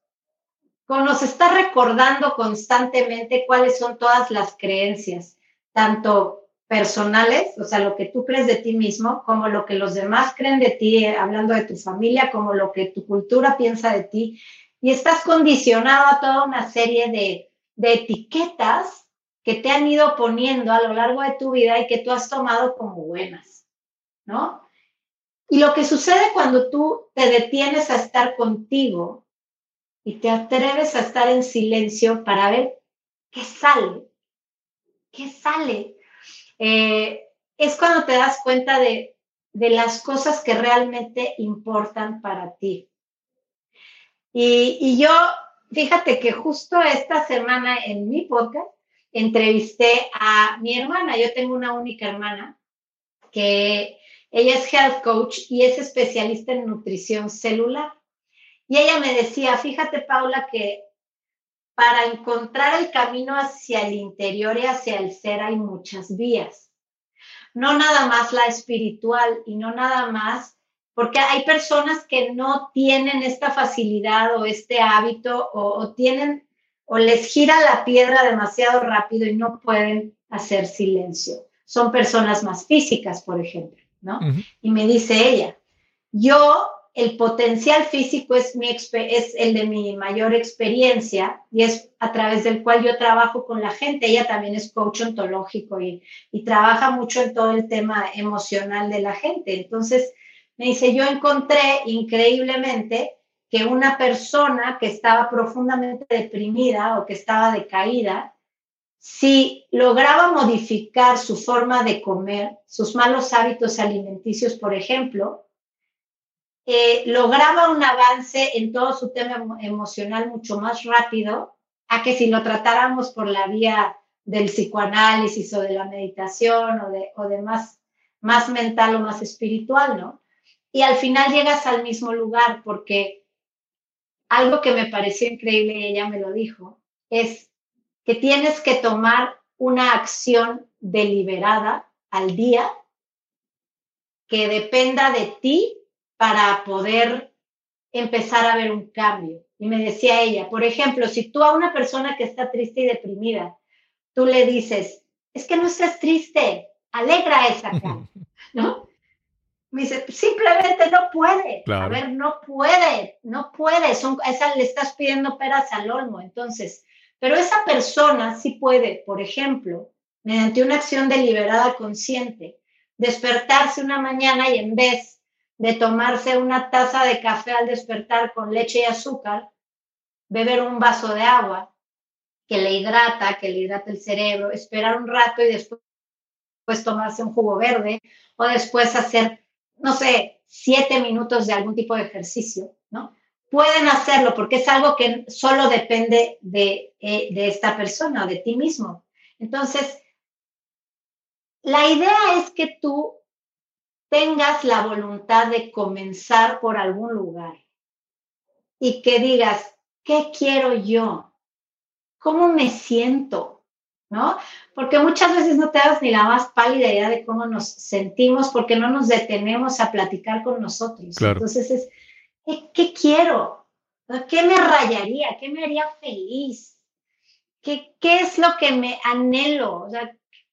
nos está recordando constantemente cuáles son todas las creencias, tanto personales, o sea, lo que tú crees de ti mismo, como lo que los demás creen de ti, eh, hablando de tu familia, como lo que tu cultura piensa de ti, y estás condicionado a toda una serie de, de etiquetas que te han ido poniendo a lo largo de tu vida y que tú has tomado como buenas, ¿no? Y lo que sucede cuando tú te detienes a estar contigo y te atreves a estar en silencio para ver qué sale, qué sale, eh, es cuando te das cuenta de, de las cosas que realmente importan para ti. Y, y yo, fíjate que justo esta semana en mi podcast, entrevisté a mi hermana. Yo tengo una única hermana que ella es health coach y es especialista en nutrición celular. Y ella me decía, fíjate Paula, que para encontrar el camino hacia el interior y hacia el ser hay muchas vías. No nada más la espiritual y no nada más, porque hay personas que no tienen esta facilidad o este hábito o, o tienen o les gira la piedra demasiado rápido y no pueden hacer silencio. Son personas más físicas, por ejemplo, ¿no? Y me dice ella, yo, el potencial físico es, el de mi mayor experiencia y es a través del cual yo trabajo con la gente. Ella también es coach ontológico y, y trabaja mucho en todo el tema emocional de la gente. Entonces, me dice, yo encontré increíblemente que una persona que estaba profundamente deprimida o que estaba decaída, si lograba modificar su forma de comer, sus malos hábitos alimenticios, por ejemplo, lograba un avance en todo su tema emocional mucho más rápido a que si lo tratáramos por la vía del psicoanálisis o de la meditación o de, o de más, más mental o más espiritual, ¿no? Y al final llegas al mismo lugar porque algo que me pareció increíble, y ella me lo dijo, es que tienes que tomar una acción deliberada al día que dependa de ti para poder empezar a ver un cambio. Y me decía ella, por ejemplo, si tú a una persona que está triste y deprimida, tú le dices, es que no estás triste, alegra esa cara, [LAUGHS] ¿no? Me dice, simplemente no puede. A ver, no puede, no puede. Son, esa le estás pidiendo peras al olmo. Entonces, pero esa persona sí puede, por ejemplo, mediante una acción deliberada consciente, despertarse una mañana y en vez de tomarse una taza de café al despertar con leche y azúcar, beber un vaso de agua que le hidrata, que le hidrata el cerebro, esperar un rato y después pues, tomarse un jugo verde o después hacer no sé, siete minutos de algún tipo de ejercicio, ¿no? Pueden hacerlo porque es algo que solo depende de, eh, de esta persona, de ti mismo. Entonces, la idea es que tú tengas la voluntad de comenzar por algún lugar y que digas, ¿qué quiero yo? ¿Cómo me siento? ¿No? Porque muchas veces no te das ni la más pálida idea de cómo nos sentimos porque no nos detenemos a platicar con nosotros. Entonces es, ¿qué, quiero? ¿Qué me rayaría? ¿Qué me haría feliz? ¿Qué, qué es lo que me anhelo?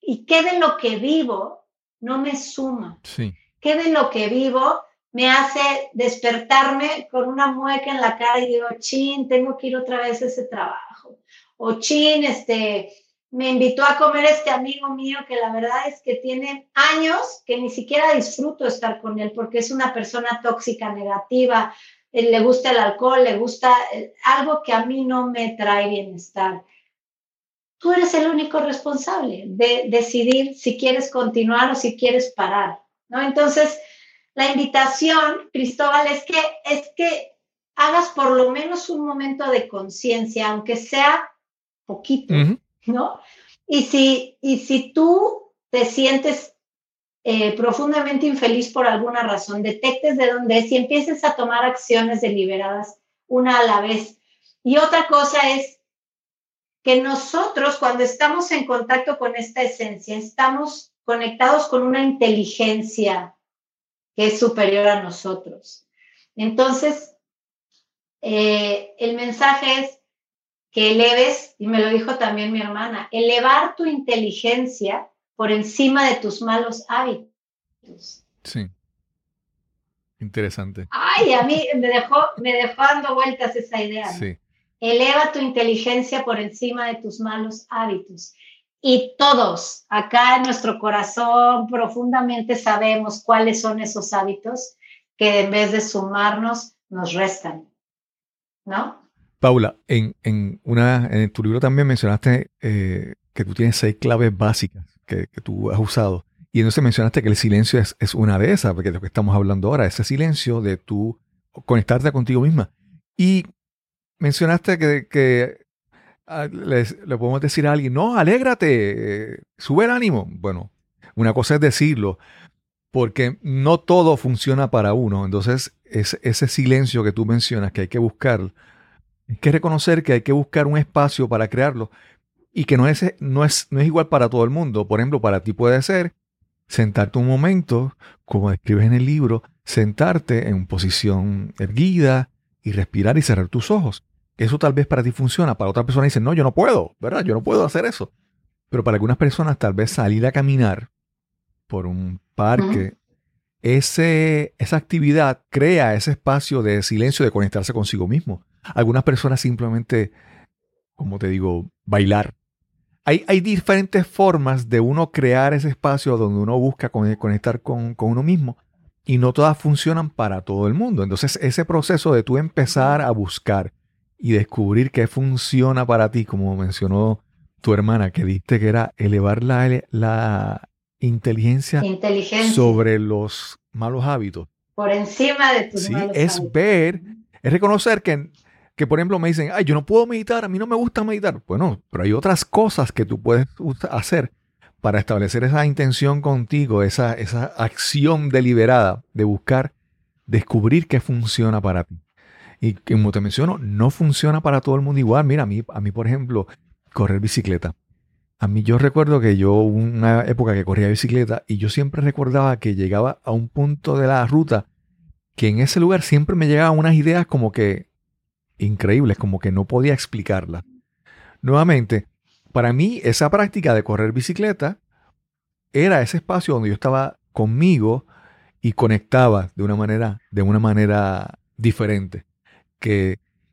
¿Y qué de lo que vivo no me suma? Sí. ¿Qué de lo que vivo me hace despertarme con una mueca en la cara y digo, chin, tengo que ir otra vez a ese trabajo? O chin, este, me invitó a comer este amigo mío que la verdad es que tiene años que ni siquiera disfruto estar con él porque es una persona tóxica, negativa, eh, le gusta el alcohol, le gusta eh, algo que a mí no me trae bienestar. Tú eres el único responsable de decidir si quieres continuar o si quieres parar, ¿no? Entonces, la invitación, Cristóbal, es que, es que hagas por lo menos un momento de conciencia, aunque sea poquito, ¿no? Y si, y si tú te sientes eh, profundamente infeliz por alguna razón, detectes de dónde es y empieces a tomar acciones deliberadas una a la vez. Y otra cosa es que nosotros cuando estamos en contacto con esta esencia, estamos conectados con una inteligencia que es superior a nosotros. Entonces, eh, el mensaje es que eleves, y me lo dijo también mi hermana, elevar tu inteligencia por encima de tus malos hábitos. Sí. Interesante. Ay, a mí me dejó, me dejó dando vueltas esa idea. Sí. Eleva tu inteligencia por encima de tus malos hábitos. Y todos, acá en nuestro corazón, profundamente sabemos cuáles son esos hábitos que en vez de sumarnos, nos restan. ¿No? Paula, en, en, una, en tu libro también mencionaste eh, que tú tienes seis claves básicas que, tú has usado. Y entonces mencionaste que el silencio es, es, una de esas, porque de lo que estamos hablando ahora, ese silencio de tú conectarte contigo misma. Y mencionaste que, que le podemos decir a alguien, no, alégrate, sube el ánimo. Bueno, una cosa es decirlo, porque no todo funciona para uno. Entonces, es, ese silencio que tú mencionas que hay que buscar hay que reconocer que hay que buscar un espacio para crearlo y que no es, no es, no es igual para todo el mundo. Por ejemplo, para ti puede ser sentarte un momento, como describes en el libro, sentarte en posición erguida y respirar y cerrar tus ojos. Eso tal vez para ti funciona, para otra persona dice, no, yo no puedo, ¿verdad? Yo no puedo hacer eso. Pero para algunas personas tal vez salir a caminar por un parque, ese, esa actividad crea ese espacio de silencio, de conectarse consigo mismo. Algunas personas simplemente, como te digo, bailar. Hay, hay diferentes formas de uno crear ese espacio donde uno busca conectar con, con uno mismo y no todas funcionan para todo el mundo. Entonces ese proceso de tú empezar a buscar y descubrir qué funciona para ti, como mencionó tu hermana, que diste que era elevar la, la inteligencia, sobre los malos hábitos. Por encima de tus sí, es ver, es reconocer que que por ejemplo me dicen, ay, yo no puedo meditar, a mí no me gusta meditar. Bueno, pero hay otras cosas que tú puedes hacer para establecer esa intención contigo, esa, esa acción deliberada de buscar descubrir qué funciona para ti. Y como te menciono, no funciona para todo el mundo igual. Mira, a mí, a mí por ejemplo, correr bicicleta. A mí yo recuerdo que yo una época que corría bicicleta y yo siempre recordaba que llegaba a un punto de la ruta que en ese lugar siempre me llegaban unas ideas como que increíbles, como que no podía explicarla. Nuevamente, para mí esa práctica de correr bicicleta era ese espacio donde yo estaba conmigo y conectaba de una manera, de una manera diferente.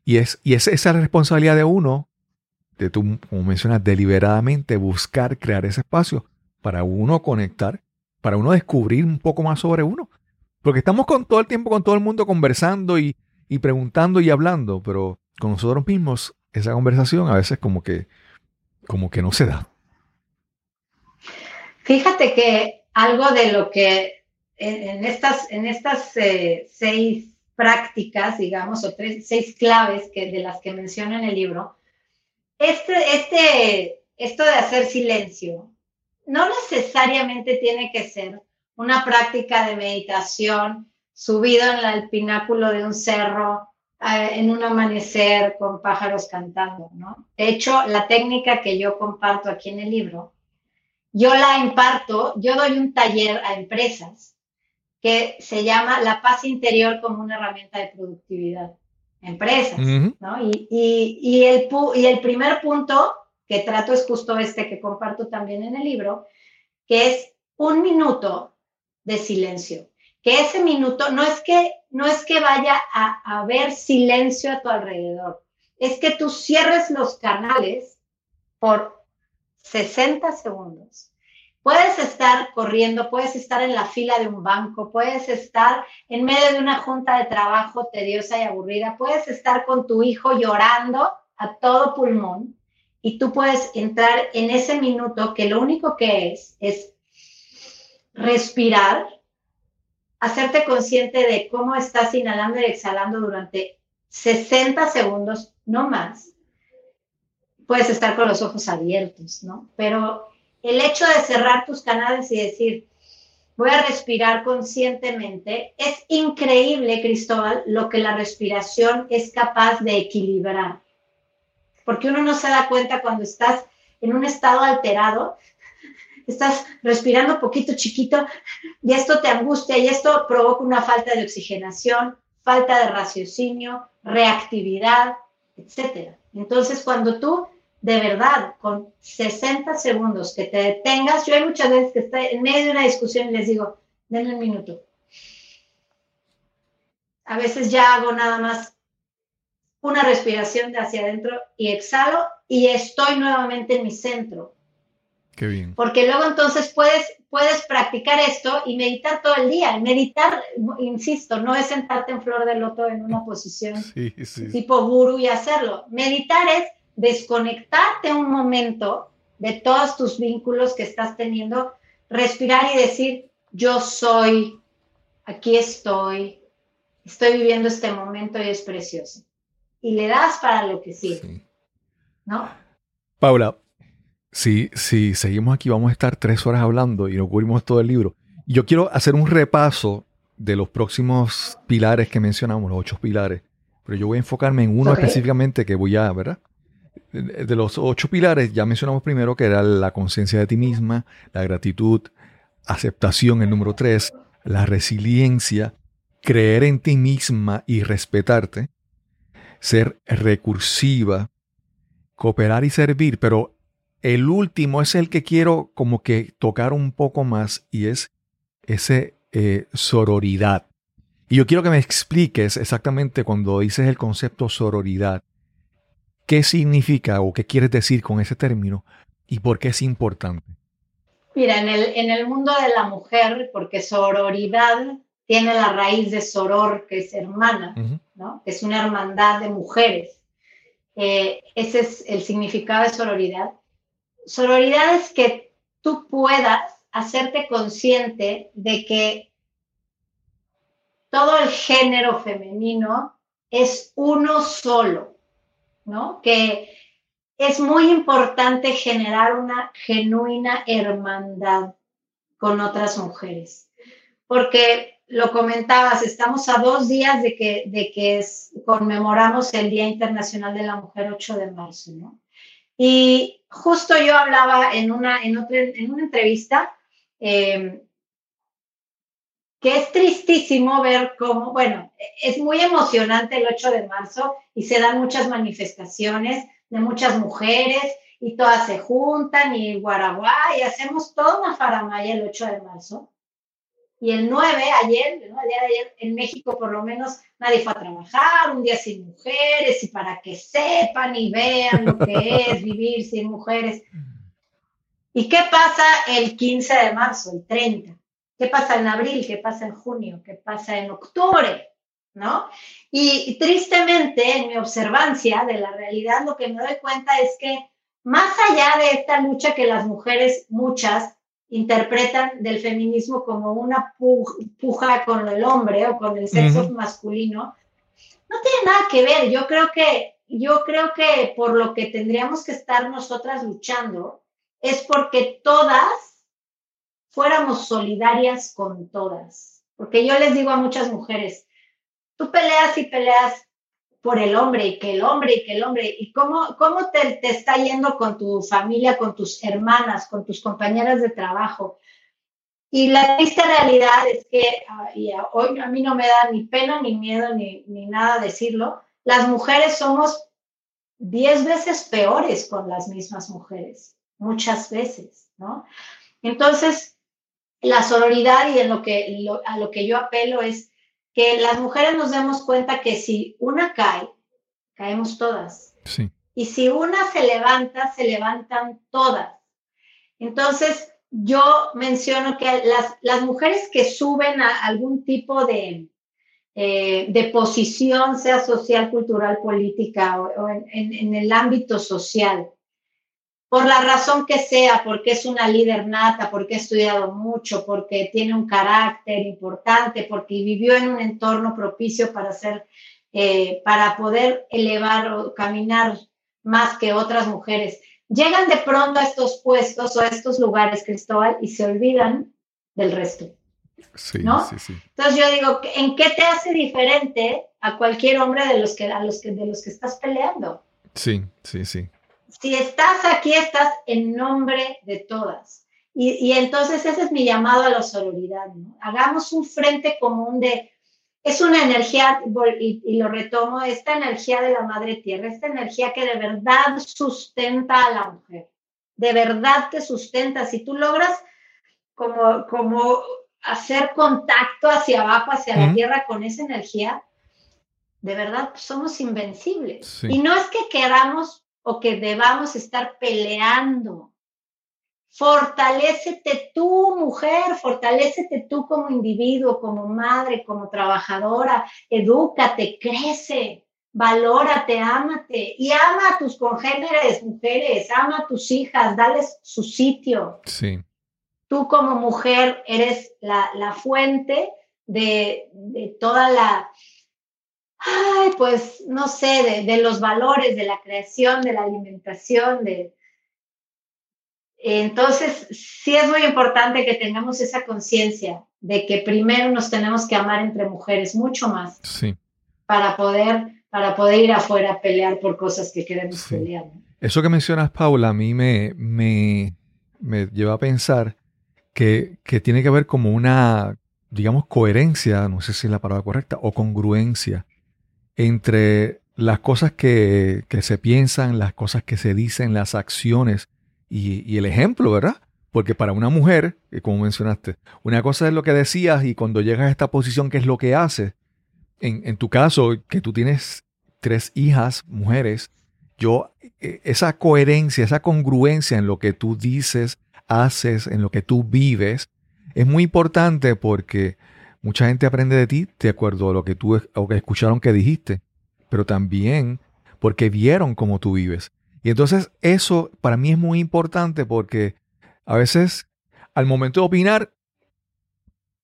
Y es, y es esa responsabilidad de uno, de tú, como mencionas, deliberadamente buscar crear ese espacio para uno conectar, para uno descubrir un poco más sobre uno. Porque estamos con todo el tiempo con todo el mundo conversando y, y preguntando y hablando, pero con nosotros mismos esa conversación a veces como que, como que no se da. Fíjate que algo de lo que en, estas, en estas eh, seis prácticas, digamos, o tres, seis claves que, de las que menciona en el libro, este, este, esto de hacer silencio no necesariamente tiene que ser una práctica de meditación subido en el pináculo de un cerro, eh, en un amanecer con pájaros cantando, ¿no? De hecho, la técnica que yo comparto aquí en el libro, yo la imparto, yo doy un taller a empresas que se llama La paz interior como una herramienta de productividad. Empresas, ¿no? Y, y, el, y el primer punto que trato es justo este que comparto también en el libro, que es un minuto de silencio. Que ese minuto no es que, no es que vaya a haber silencio a tu alrededor, es que tú cierres los canales por 60 segundos. Puedes estar corriendo, puedes estar en la fila de un banco, puedes estar en medio de una junta de trabajo tediosa y aburrida, puedes estar con tu hijo llorando a todo pulmón y tú puedes entrar en ese minuto que lo único que es es respirar, hacerte consciente de cómo estás inhalando y exhalando durante 60 segundos, no más. Puedes estar con los ojos abiertos, ¿no? Pero el hecho de cerrar tus canales y decir, voy a respirar conscientemente, es increíble, Cristóbal, lo que la respiración es capaz de equilibrar. Porque uno no se da cuenta cuando estás en un estado alterado estás respirando poquito chiquito y esto te angustia y esto provoca una falta de oxigenación, falta de raciocinio, reactividad, etc. Entonces, cuando tú de verdad con 60 segundos que te detengas, yo hay muchas veces que estoy en medio de una discusión y les digo, denme un minuto. A veces ya hago nada más una respiración de hacia adentro y exhalo y estoy nuevamente en mi centro. Porque luego entonces puedes, puedes practicar esto y meditar todo el día. Meditar, insisto, no es sentarte en flor de loto en una posición tipo guru y hacerlo. Meditar es desconectarte un momento de todos tus vínculos que estás teniendo, respirar y decir, yo soy, aquí estoy, estoy viviendo este momento y es precioso. Y le das para lo que sigue. ¿No? Paula, si, si seguimos aquí, vamos a estar tres horas hablando y no cubrimos todo el libro. Yo quiero hacer un repaso de los próximos pilares que mencionamos, los ocho pilares, pero yo voy a enfocarme en uno específicamente que voy a, ¿verdad? De los ocho pilares, ya mencionamos primero que era la conciencia de ti misma, la gratitud, aceptación, el número tres, la resiliencia, creer en ti misma y respetarte, ser recursiva, cooperar y servir, pero el último es el que quiero como que tocar un poco más y es ese eh, sororidad. Y yo quiero que me expliques exactamente cuando dices el concepto sororidad, qué significa o qué quieres decir con ese término y por qué es importante. Mira, en el, en el mundo de la mujer, porque sororidad tiene la raíz de soror, que es hermana, ¿no? Es una hermandad de mujeres. Eh, ese es el significado de sororidad. Sororidad es que tú puedas hacerte consciente de que todo el género femenino es uno solo, ¿no? Que es muy importante generar una genuina hermandad con otras mujeres, porque lo comentabas, estamos a dos días de que, de que conmemoramos el Día Internacional de la Mujer 8 de marzo, ¿no? Y justo yo hablaba en una, en otra, en una entrevista em, que es tristísimo ver cómo, bueno, es muy emocionante el 8 de marzo y se dan muchas manifestaciones de muchas mujeres y todas se juntan y guaraguá y hacemos toda una faramaya el 8 de marzo. Y el 9, ayer, ¿no? ayer, en México por lo menos nadie fue a trabajar, un día sin mujeres, y para que sepan y vean lo que [LAUGHS] es vivir sin mujeres. ¿Y qué pasa el 15 de marzo, el 30? ¿Qué pasa en abril? ¿Qué pasa en junio? ¿Qué pasa en octubre? ¿No? Y, y tristemente, en mi observancia de la realidad, lo que me doy cuenta es que más allá de esta lucha que las mujeres, muchas, interpretan del feminismo como una puja con el hombre o con el sexo masculino, no tiene nada que ver. Yo creo que, yo creo que por lo que tendríamos que estar nosotras luchando es porque todas fuéramos solidarias con todas. Porque yo les digo a muchas mujeres, tú peleas y peleas por el hombre y que el hombre y que el hombre, y cómo, cómo te, te está yendo con tu familia, con tus hermanas, con tus compañeras de trabajo. Y la triste realidad es que, ah, y hoy a mí no me da ni pena, ni miedo, ni, ni nada decirlo, las mujeres somos diez veces peores con las mismas mujeres, muchas veces, ¿no? Entonces, la sororidad y en lo que, a lo que yo apelo es que las mujeres nos demos cuenta que si una cae, caemos todas. Sí. Y si una se levanta, se levantan todas. Entonces, yo menciono que las, las mujeres que suben a algún tipo de, eh, de posición, sea social, cultural, política o, en, en, el ámbito social, por la razón que sea, porque es una líder nata, porque ha estudiado mucho, porque tiene un carácter importante, porque vivió en un entorno propicio para ser, eh, para poder elevar o caminar más que otras mujeres. Llegan de pronto a estos puestos o a estos lugares, Cristóbal, y se olvidan del resto. Sí, ¿no? sí, sí. Entonces yo digo, ¿en qué te hace diferente a cualquier hombre de los que, a los que, de los que estás peleando? Sí, sí, sí si estás aquí, estás en nombre de todas. Y, y, entonces ese es mi llamado a la sororidad, ¿no? Hagamos un frente común de, es una energía, y, y, lo retomo, esta energía de la madre tierra, esta energía que de verdad sustenta a la mujer, de verdad te sustenta. Si tú logras como, como hacer contacto hacia abajo, hacia la tierra con esa energía, de verdad somos invencibles. Sí. Y no es que queramos o que debamos estar peleando. Fortalécete tú, mujer, fortalécete tú como individuo, como madre, como trabajadora, edúcate, crece, valórate, ámate y ama a tus congéneres mujeres, ama a tus hijas, dales su sitio. Sí. Tú como mujer eres la, la fuente de, de toda la, ay, pues, no sé, de, de, los valores, de la creación, de la alimentación, de... Entonces, sí es muy importante que tengamos esa conciencia de que primero nos tenemos que amar entre mujeres mucho más sí. para poder para poder ir afuera a pelear por cosas que queremos Sí. pelear. ¿no? Eso que mencionas, Paula, a mí me, me, me lleva a pensar que, que tiene que ver como una, digamos, coherencia, no sé si es la palabra correcta, o congruencia entre las cosas que, que se piensan, las cosas que se dicen, las acciones y, el ejemplo, ¿verdad? Porque para una mujer, eh, como mencionaste, una cosa es lo que decías y cuando llegas a esta posición, ¿qué es lo que haces? En, en tu caso, que tú tienes tres hijas, mujeres, yo, eh, esa coherencia, esa congruencia en lo que tú dices, haces, en lo que tú vives, es muy importante porque mucha gente aprende de ti de acuerdo a lo que tú o que escucharon que dijiste, pero también porque vieron cómo tú vives. Y entonces eso para mí es muy importante porque a veces al momento de opinar,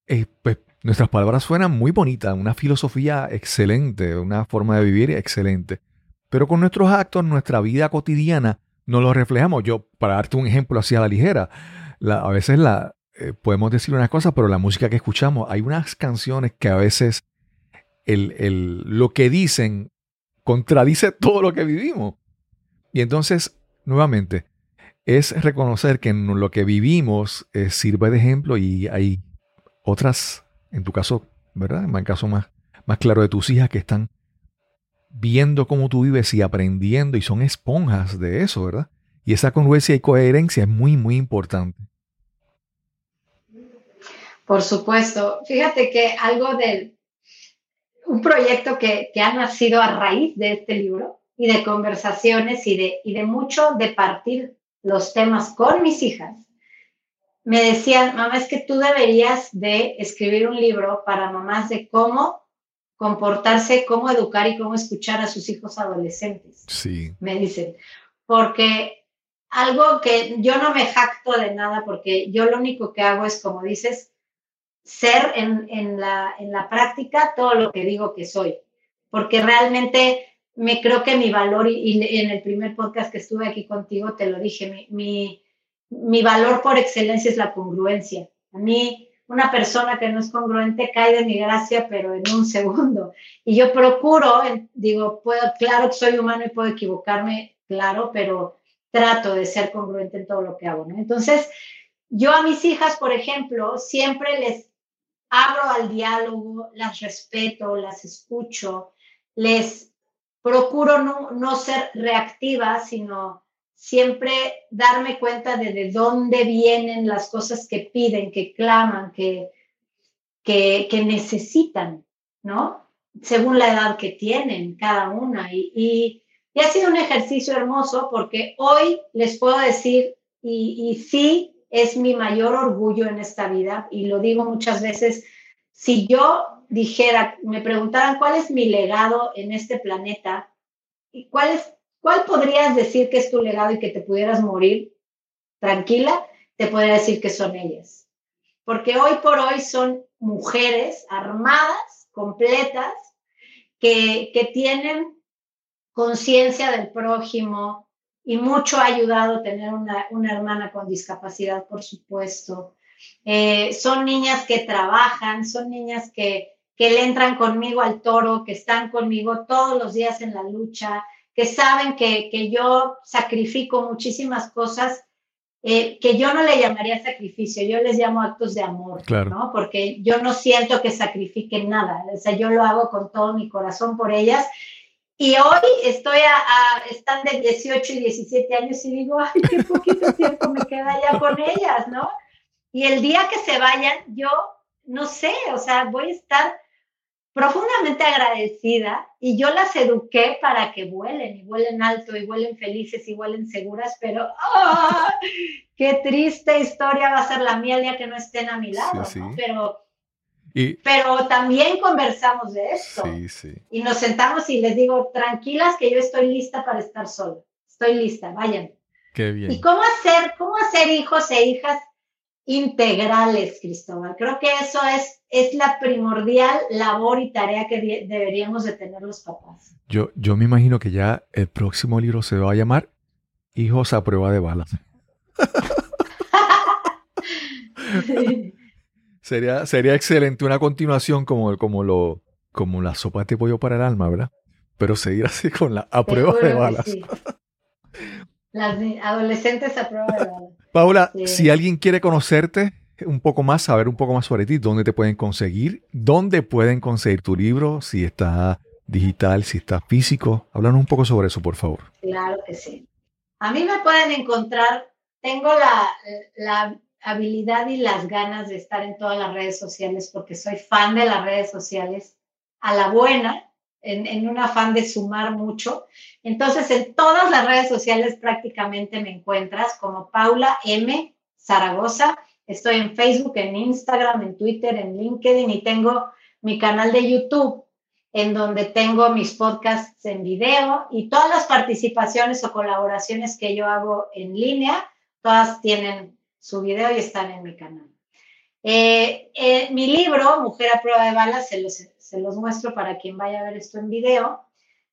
eh, pues nuestras palabras suenan muy bonitas, una filosofía excelente, una forma de vivir excelente. Pero con nuestros actos, nuestra vida cotidiana, no lo reflejamos. Yo, para darte un ejemplo así a la ligera, a veces la, eh, podemos decir unas cosas, pero la música que escuchamos, hay unas canciones que a veces el, el, lo que dicen contradice [LAUGHS] todo lo que vivimos. Y entonces, nuevamente, es reconocer que lo que vivimos eh, sirve de ejemplo y hay otras, en tu caso, ¿verdad? En caso más, más claro de tus hijas que están viendo cómo tú vives y aprendiendo y son esponjas de eso, ¿verdad? Y esa congruencia y coherencia es muy, muy importante. Por supuesto. Fíjate que algo del, un proyecto que, que, ha nacido a raíz de este libro y de conversaciones y de, y de mucho de partir los temas con mis hijas, me decían, mamá, es que tú deberías de escribir un libro para mamás de cómo comportarse, cómo educar y cómo escuchar a sus hijos adolescentes. Sí. Me dicen, porque algo que yo no me jacto de nada, porque yo lo único que hago es, como dices, ser en, en, la, en la práctica todo lo que digo que soy, porque realmente me creo que mi valor, y, en el primer podcast que estuve aquí contigo te lo dije, mi, mi, valor por excelencia es la congruencia. A mí, una persona que no es congruente cae de mi gracia, pero en un segundo. Y yo procuro, digo, puedo, claro que soy humano y puedo equivocarme, claro, pero trato de ser congruente en todo lo que hago. Entonces, yo a mis hijas, por ejemplo, siempre les abro al diálogo, las respeto, las escucho, les procuro no, no ser reactiva, sino siempre darme cuenta de, de dónde vienen las cosas que piden, que claman, que, que, que necesitan, ¿no? Según la edad que tienen cada una. Y, y, ha sido un ejercicio hermoso porque hoy les puedo decir, y, y sí, es mi mayor orgullo en esta vida, y lo digo muchas veces, si yo dijera, me preguntaran cuál es mi legado en este planeta, y cuál es ¿Cuál podrías decir que es tu legado y que te pudieras morir tranquila? Te podría decir que son ellas. Porque hoy por hoy son mujeres armadas, completas, que, que tienen conciencia del prójimo y mucho ha ayudado tener una, una hermana con discapacidad, por supuesto. Eh, son niñas que trabajan, son niñas que, que le entran conmigo al toro, que están conmigo todos los días en la lucha, que saben que, que yo sacrifico muchísimas cosas eh, que yo no le llamaría sacrificio, yo les llamo actos de amor, ¿no? Porque yo no siento que sacrifiquen nada, o sea, yo lo hago con todo mi corazón por ellas. Y hoy estoy a, están de 18 y 17 años y digo, ay, qué poquito tiempo me queda ya con ellas, ¿no? Y el día que se vayan, yo no sé, o sea, voy a estar profundamente agradecida y yo las eduqué para que vuelen y vuelen alto y vuelen felices y vuelen seguras, pero ¡ah! qué triste historia va a ser la mía el día que no estén a mi lado, Pero, pero también conversamos de esto y nos sentamos y les digo, tranquilas que yo estoy lista para estar sola, estoy lista, vayan. Qué bien. ¿Y cómo hacer, cómo hacer hijos e hijas integrales, Cristóbal. Creo que eso es, es la primordial labor y tarea que deberíamos de tener los papás. Yo, yo me imagino que ya el próximo libro se va a llamar Hijos a prueba de balas. [LAUGHS] sería, sería excelente una continuación como, como, lo, como la sopa de pollo para el alma, ¿verdad? Pero seguir así con la a prueba de balas. Las adolescentes a prueba de balas. Paula, si alguien quiere conocerte un poco más, saber un poco más sobre ti, ¿dónde te pueden conseguir? ¿Dónde pueden conseguir tu libro? Si está digital, si está físico. Háblanos un poco sobre eso, por favor. Claro que sí. A mí me pueden encontrar, tengo la, la habilidad y las ganas de estar en todas las redes sociales porque soy fan de las redes sociales a la buena en, un afán de sumar mucho. Entonces, en todas las redes sociales prácticamente me encuentras como Paula M. Zaragoza. Estoy en Facebook, en Instagram, en Twitter, en LinkedIn y tengo mi canal de YouTube en donde tengo mis podcasts en video y todas las participaciones o colaboraciones que yo hago en línea, todas tienen su video y están en mi canal. Eh, eh, mi libro, Mujer a prueba de balas, se los se los muestro para quien vaya a ver esto en video.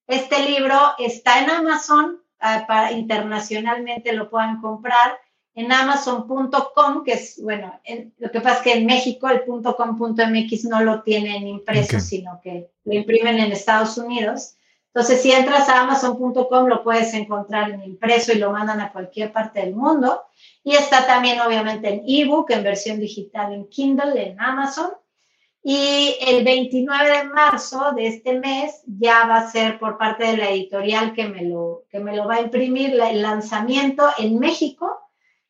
Este libro está en Amazon, ah, para, internacionalmente lo puedan comprar en amazon.com, que es, bueno, lo que pasa es que en México el .com.mx no lo tienen impreso, sino que lo imprimen en Estados Unidos. Entonces, si entras a amazon.com, lo puedes encontrar en impreso y lo mandan a cualquier parte del mundo. Y está también, obviamente, en ebook, en versión digital, en Kindle, en Amazon. Y el 29 de marzo de este mes ya va a ser por parte de la editorial que me lo, que me lo va a imprimir el lanzamiento en México.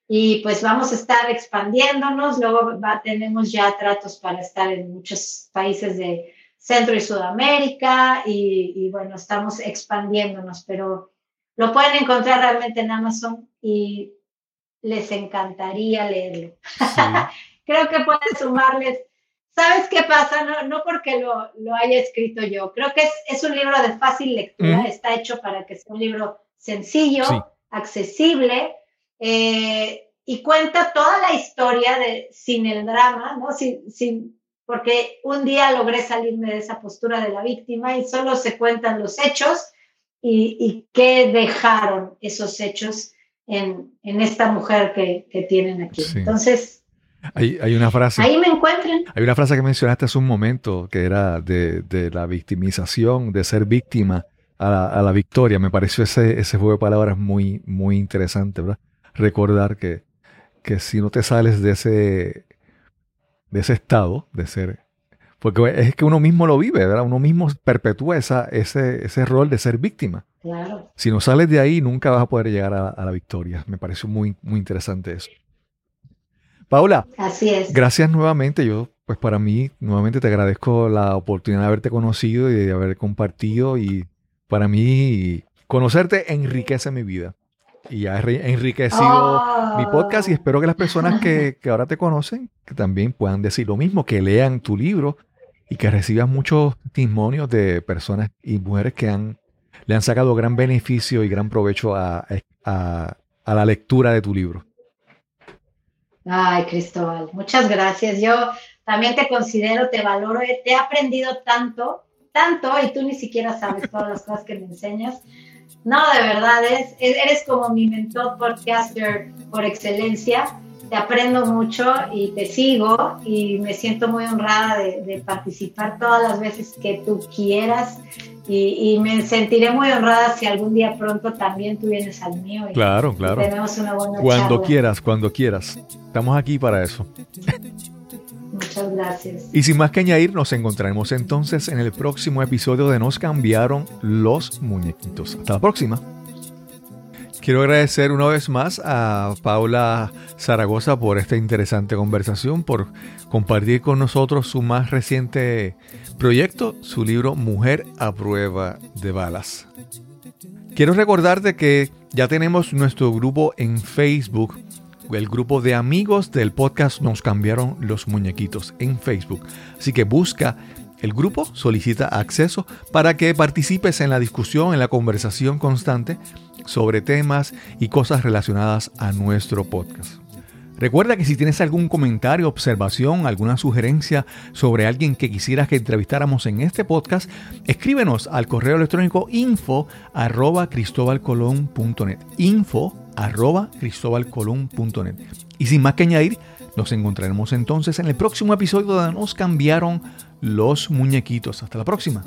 Y pues vamos a estar expandiéndonos. Luego tenemos ya tratos para estar en muchos países de Centro y Sudamérica. Y, y bueno, estamos expandiéndonos, pero lo pueden encontrar realmente en Amazon y les encantaría leerlo. [LAUGHS] Creo que puede sumarles ¿Sabes qué pasa? No, no porque lo, lo, haya escrito yo. Creo que es, es un libro de fácil lectura. Está hecho para que sea un libro sencillo, accesible eh, y cuenta toda la historia de, sin el drama, ¿no? Sin, sin, porque un día logré salirme de esa postura de la víctima y solo se cuentan los hechos y, y qué dejaron esos hechos en, en esta mujer que, que tienen aquí. Entonces, Hay, una frase. Ahí me encuentran. Hay una frase que mencionaste hace un momento que era de, la victimización, de ser víctima a la, victoria. Me pareció ese, ese juego de palabras muy, muy interesante, ¿verdad? Recordar que, que si no te sales de ese, de ese estado, de ser. Porque es que uno mismo lo vive, ¿verdad? Uno mismo perpetúa esa, ese, ese rol de ser víctima. Claro. Si no sales de ahí, nunca vas a poder llegar a, a la victoria. Me pareció muy, muy interesante eso. Paula. Así es. Gracias nuevamente. Yo, pues para mí, nuevamente te agradezco la oportunidad de haberte conocido y de haber compartido. Y para mí, conocerte enriquece mi vida. Y ha enriquecido mi podcast y espero que las personas que, ahora te conocen que también puedan decir lo mismo, que lean tu libro y que reciban muchos testimonios de personas y mujeres que han, le han sacado gran beneficio y gran provecho a la lectura de tu libro. Ay, Cristóbal, muchas gracias. Yo también te considero, te valoro, te he aprendido tanto, tanto, y tú ni siquiera sabes todas las cosas que me enseñas. No, de verdad, es, eres como mi mentor podcaster por excelencia. Te aprendo mucho y te sigo y me siento muy honrada de participar todas las veces que tú quieras y, me sentiré muy honrada si algún día pronto también tú vienes al mío. Y claro, claro. tenemos una buena Cuando quieras, cuando quieras. Estamos aquí para eso. Muchas gracias. Y sin más que añadir, nos encontraremos entonces en el próximo episodio de Nos cambiaron los muñequitos. Hasta la próxima. Quiero agradecer una vez más a Paula Zaragoza por esta interesante conversación, por compartir con nosotros su más reciente proyecto, su libro Mujer a prueba de balas. Quiero recordarte que ya tenemos nuestro grupo en Facebook, el grupo de amigos del podcast Nos cambiaron los muñequitos en Facebook. Así que busca el grupo, solicita acceso para que participes en la discusión, en la conversación constante sobre temas y cosas relacionadas a nuestro podcast. Recuerda que si tienes algún comentario, observación, alguna sugerencia sobre alguien que quisieras que entrevistáramos en este podcast, escríbenos al correo electrónico info arroba cristobalcolón.net. Info arroba cristobalcolón.net. Y sin más que añadir, nos encontraremos entonces en el próximo episodio donde nos cambiaron los muñequitos. Hasta la próxima.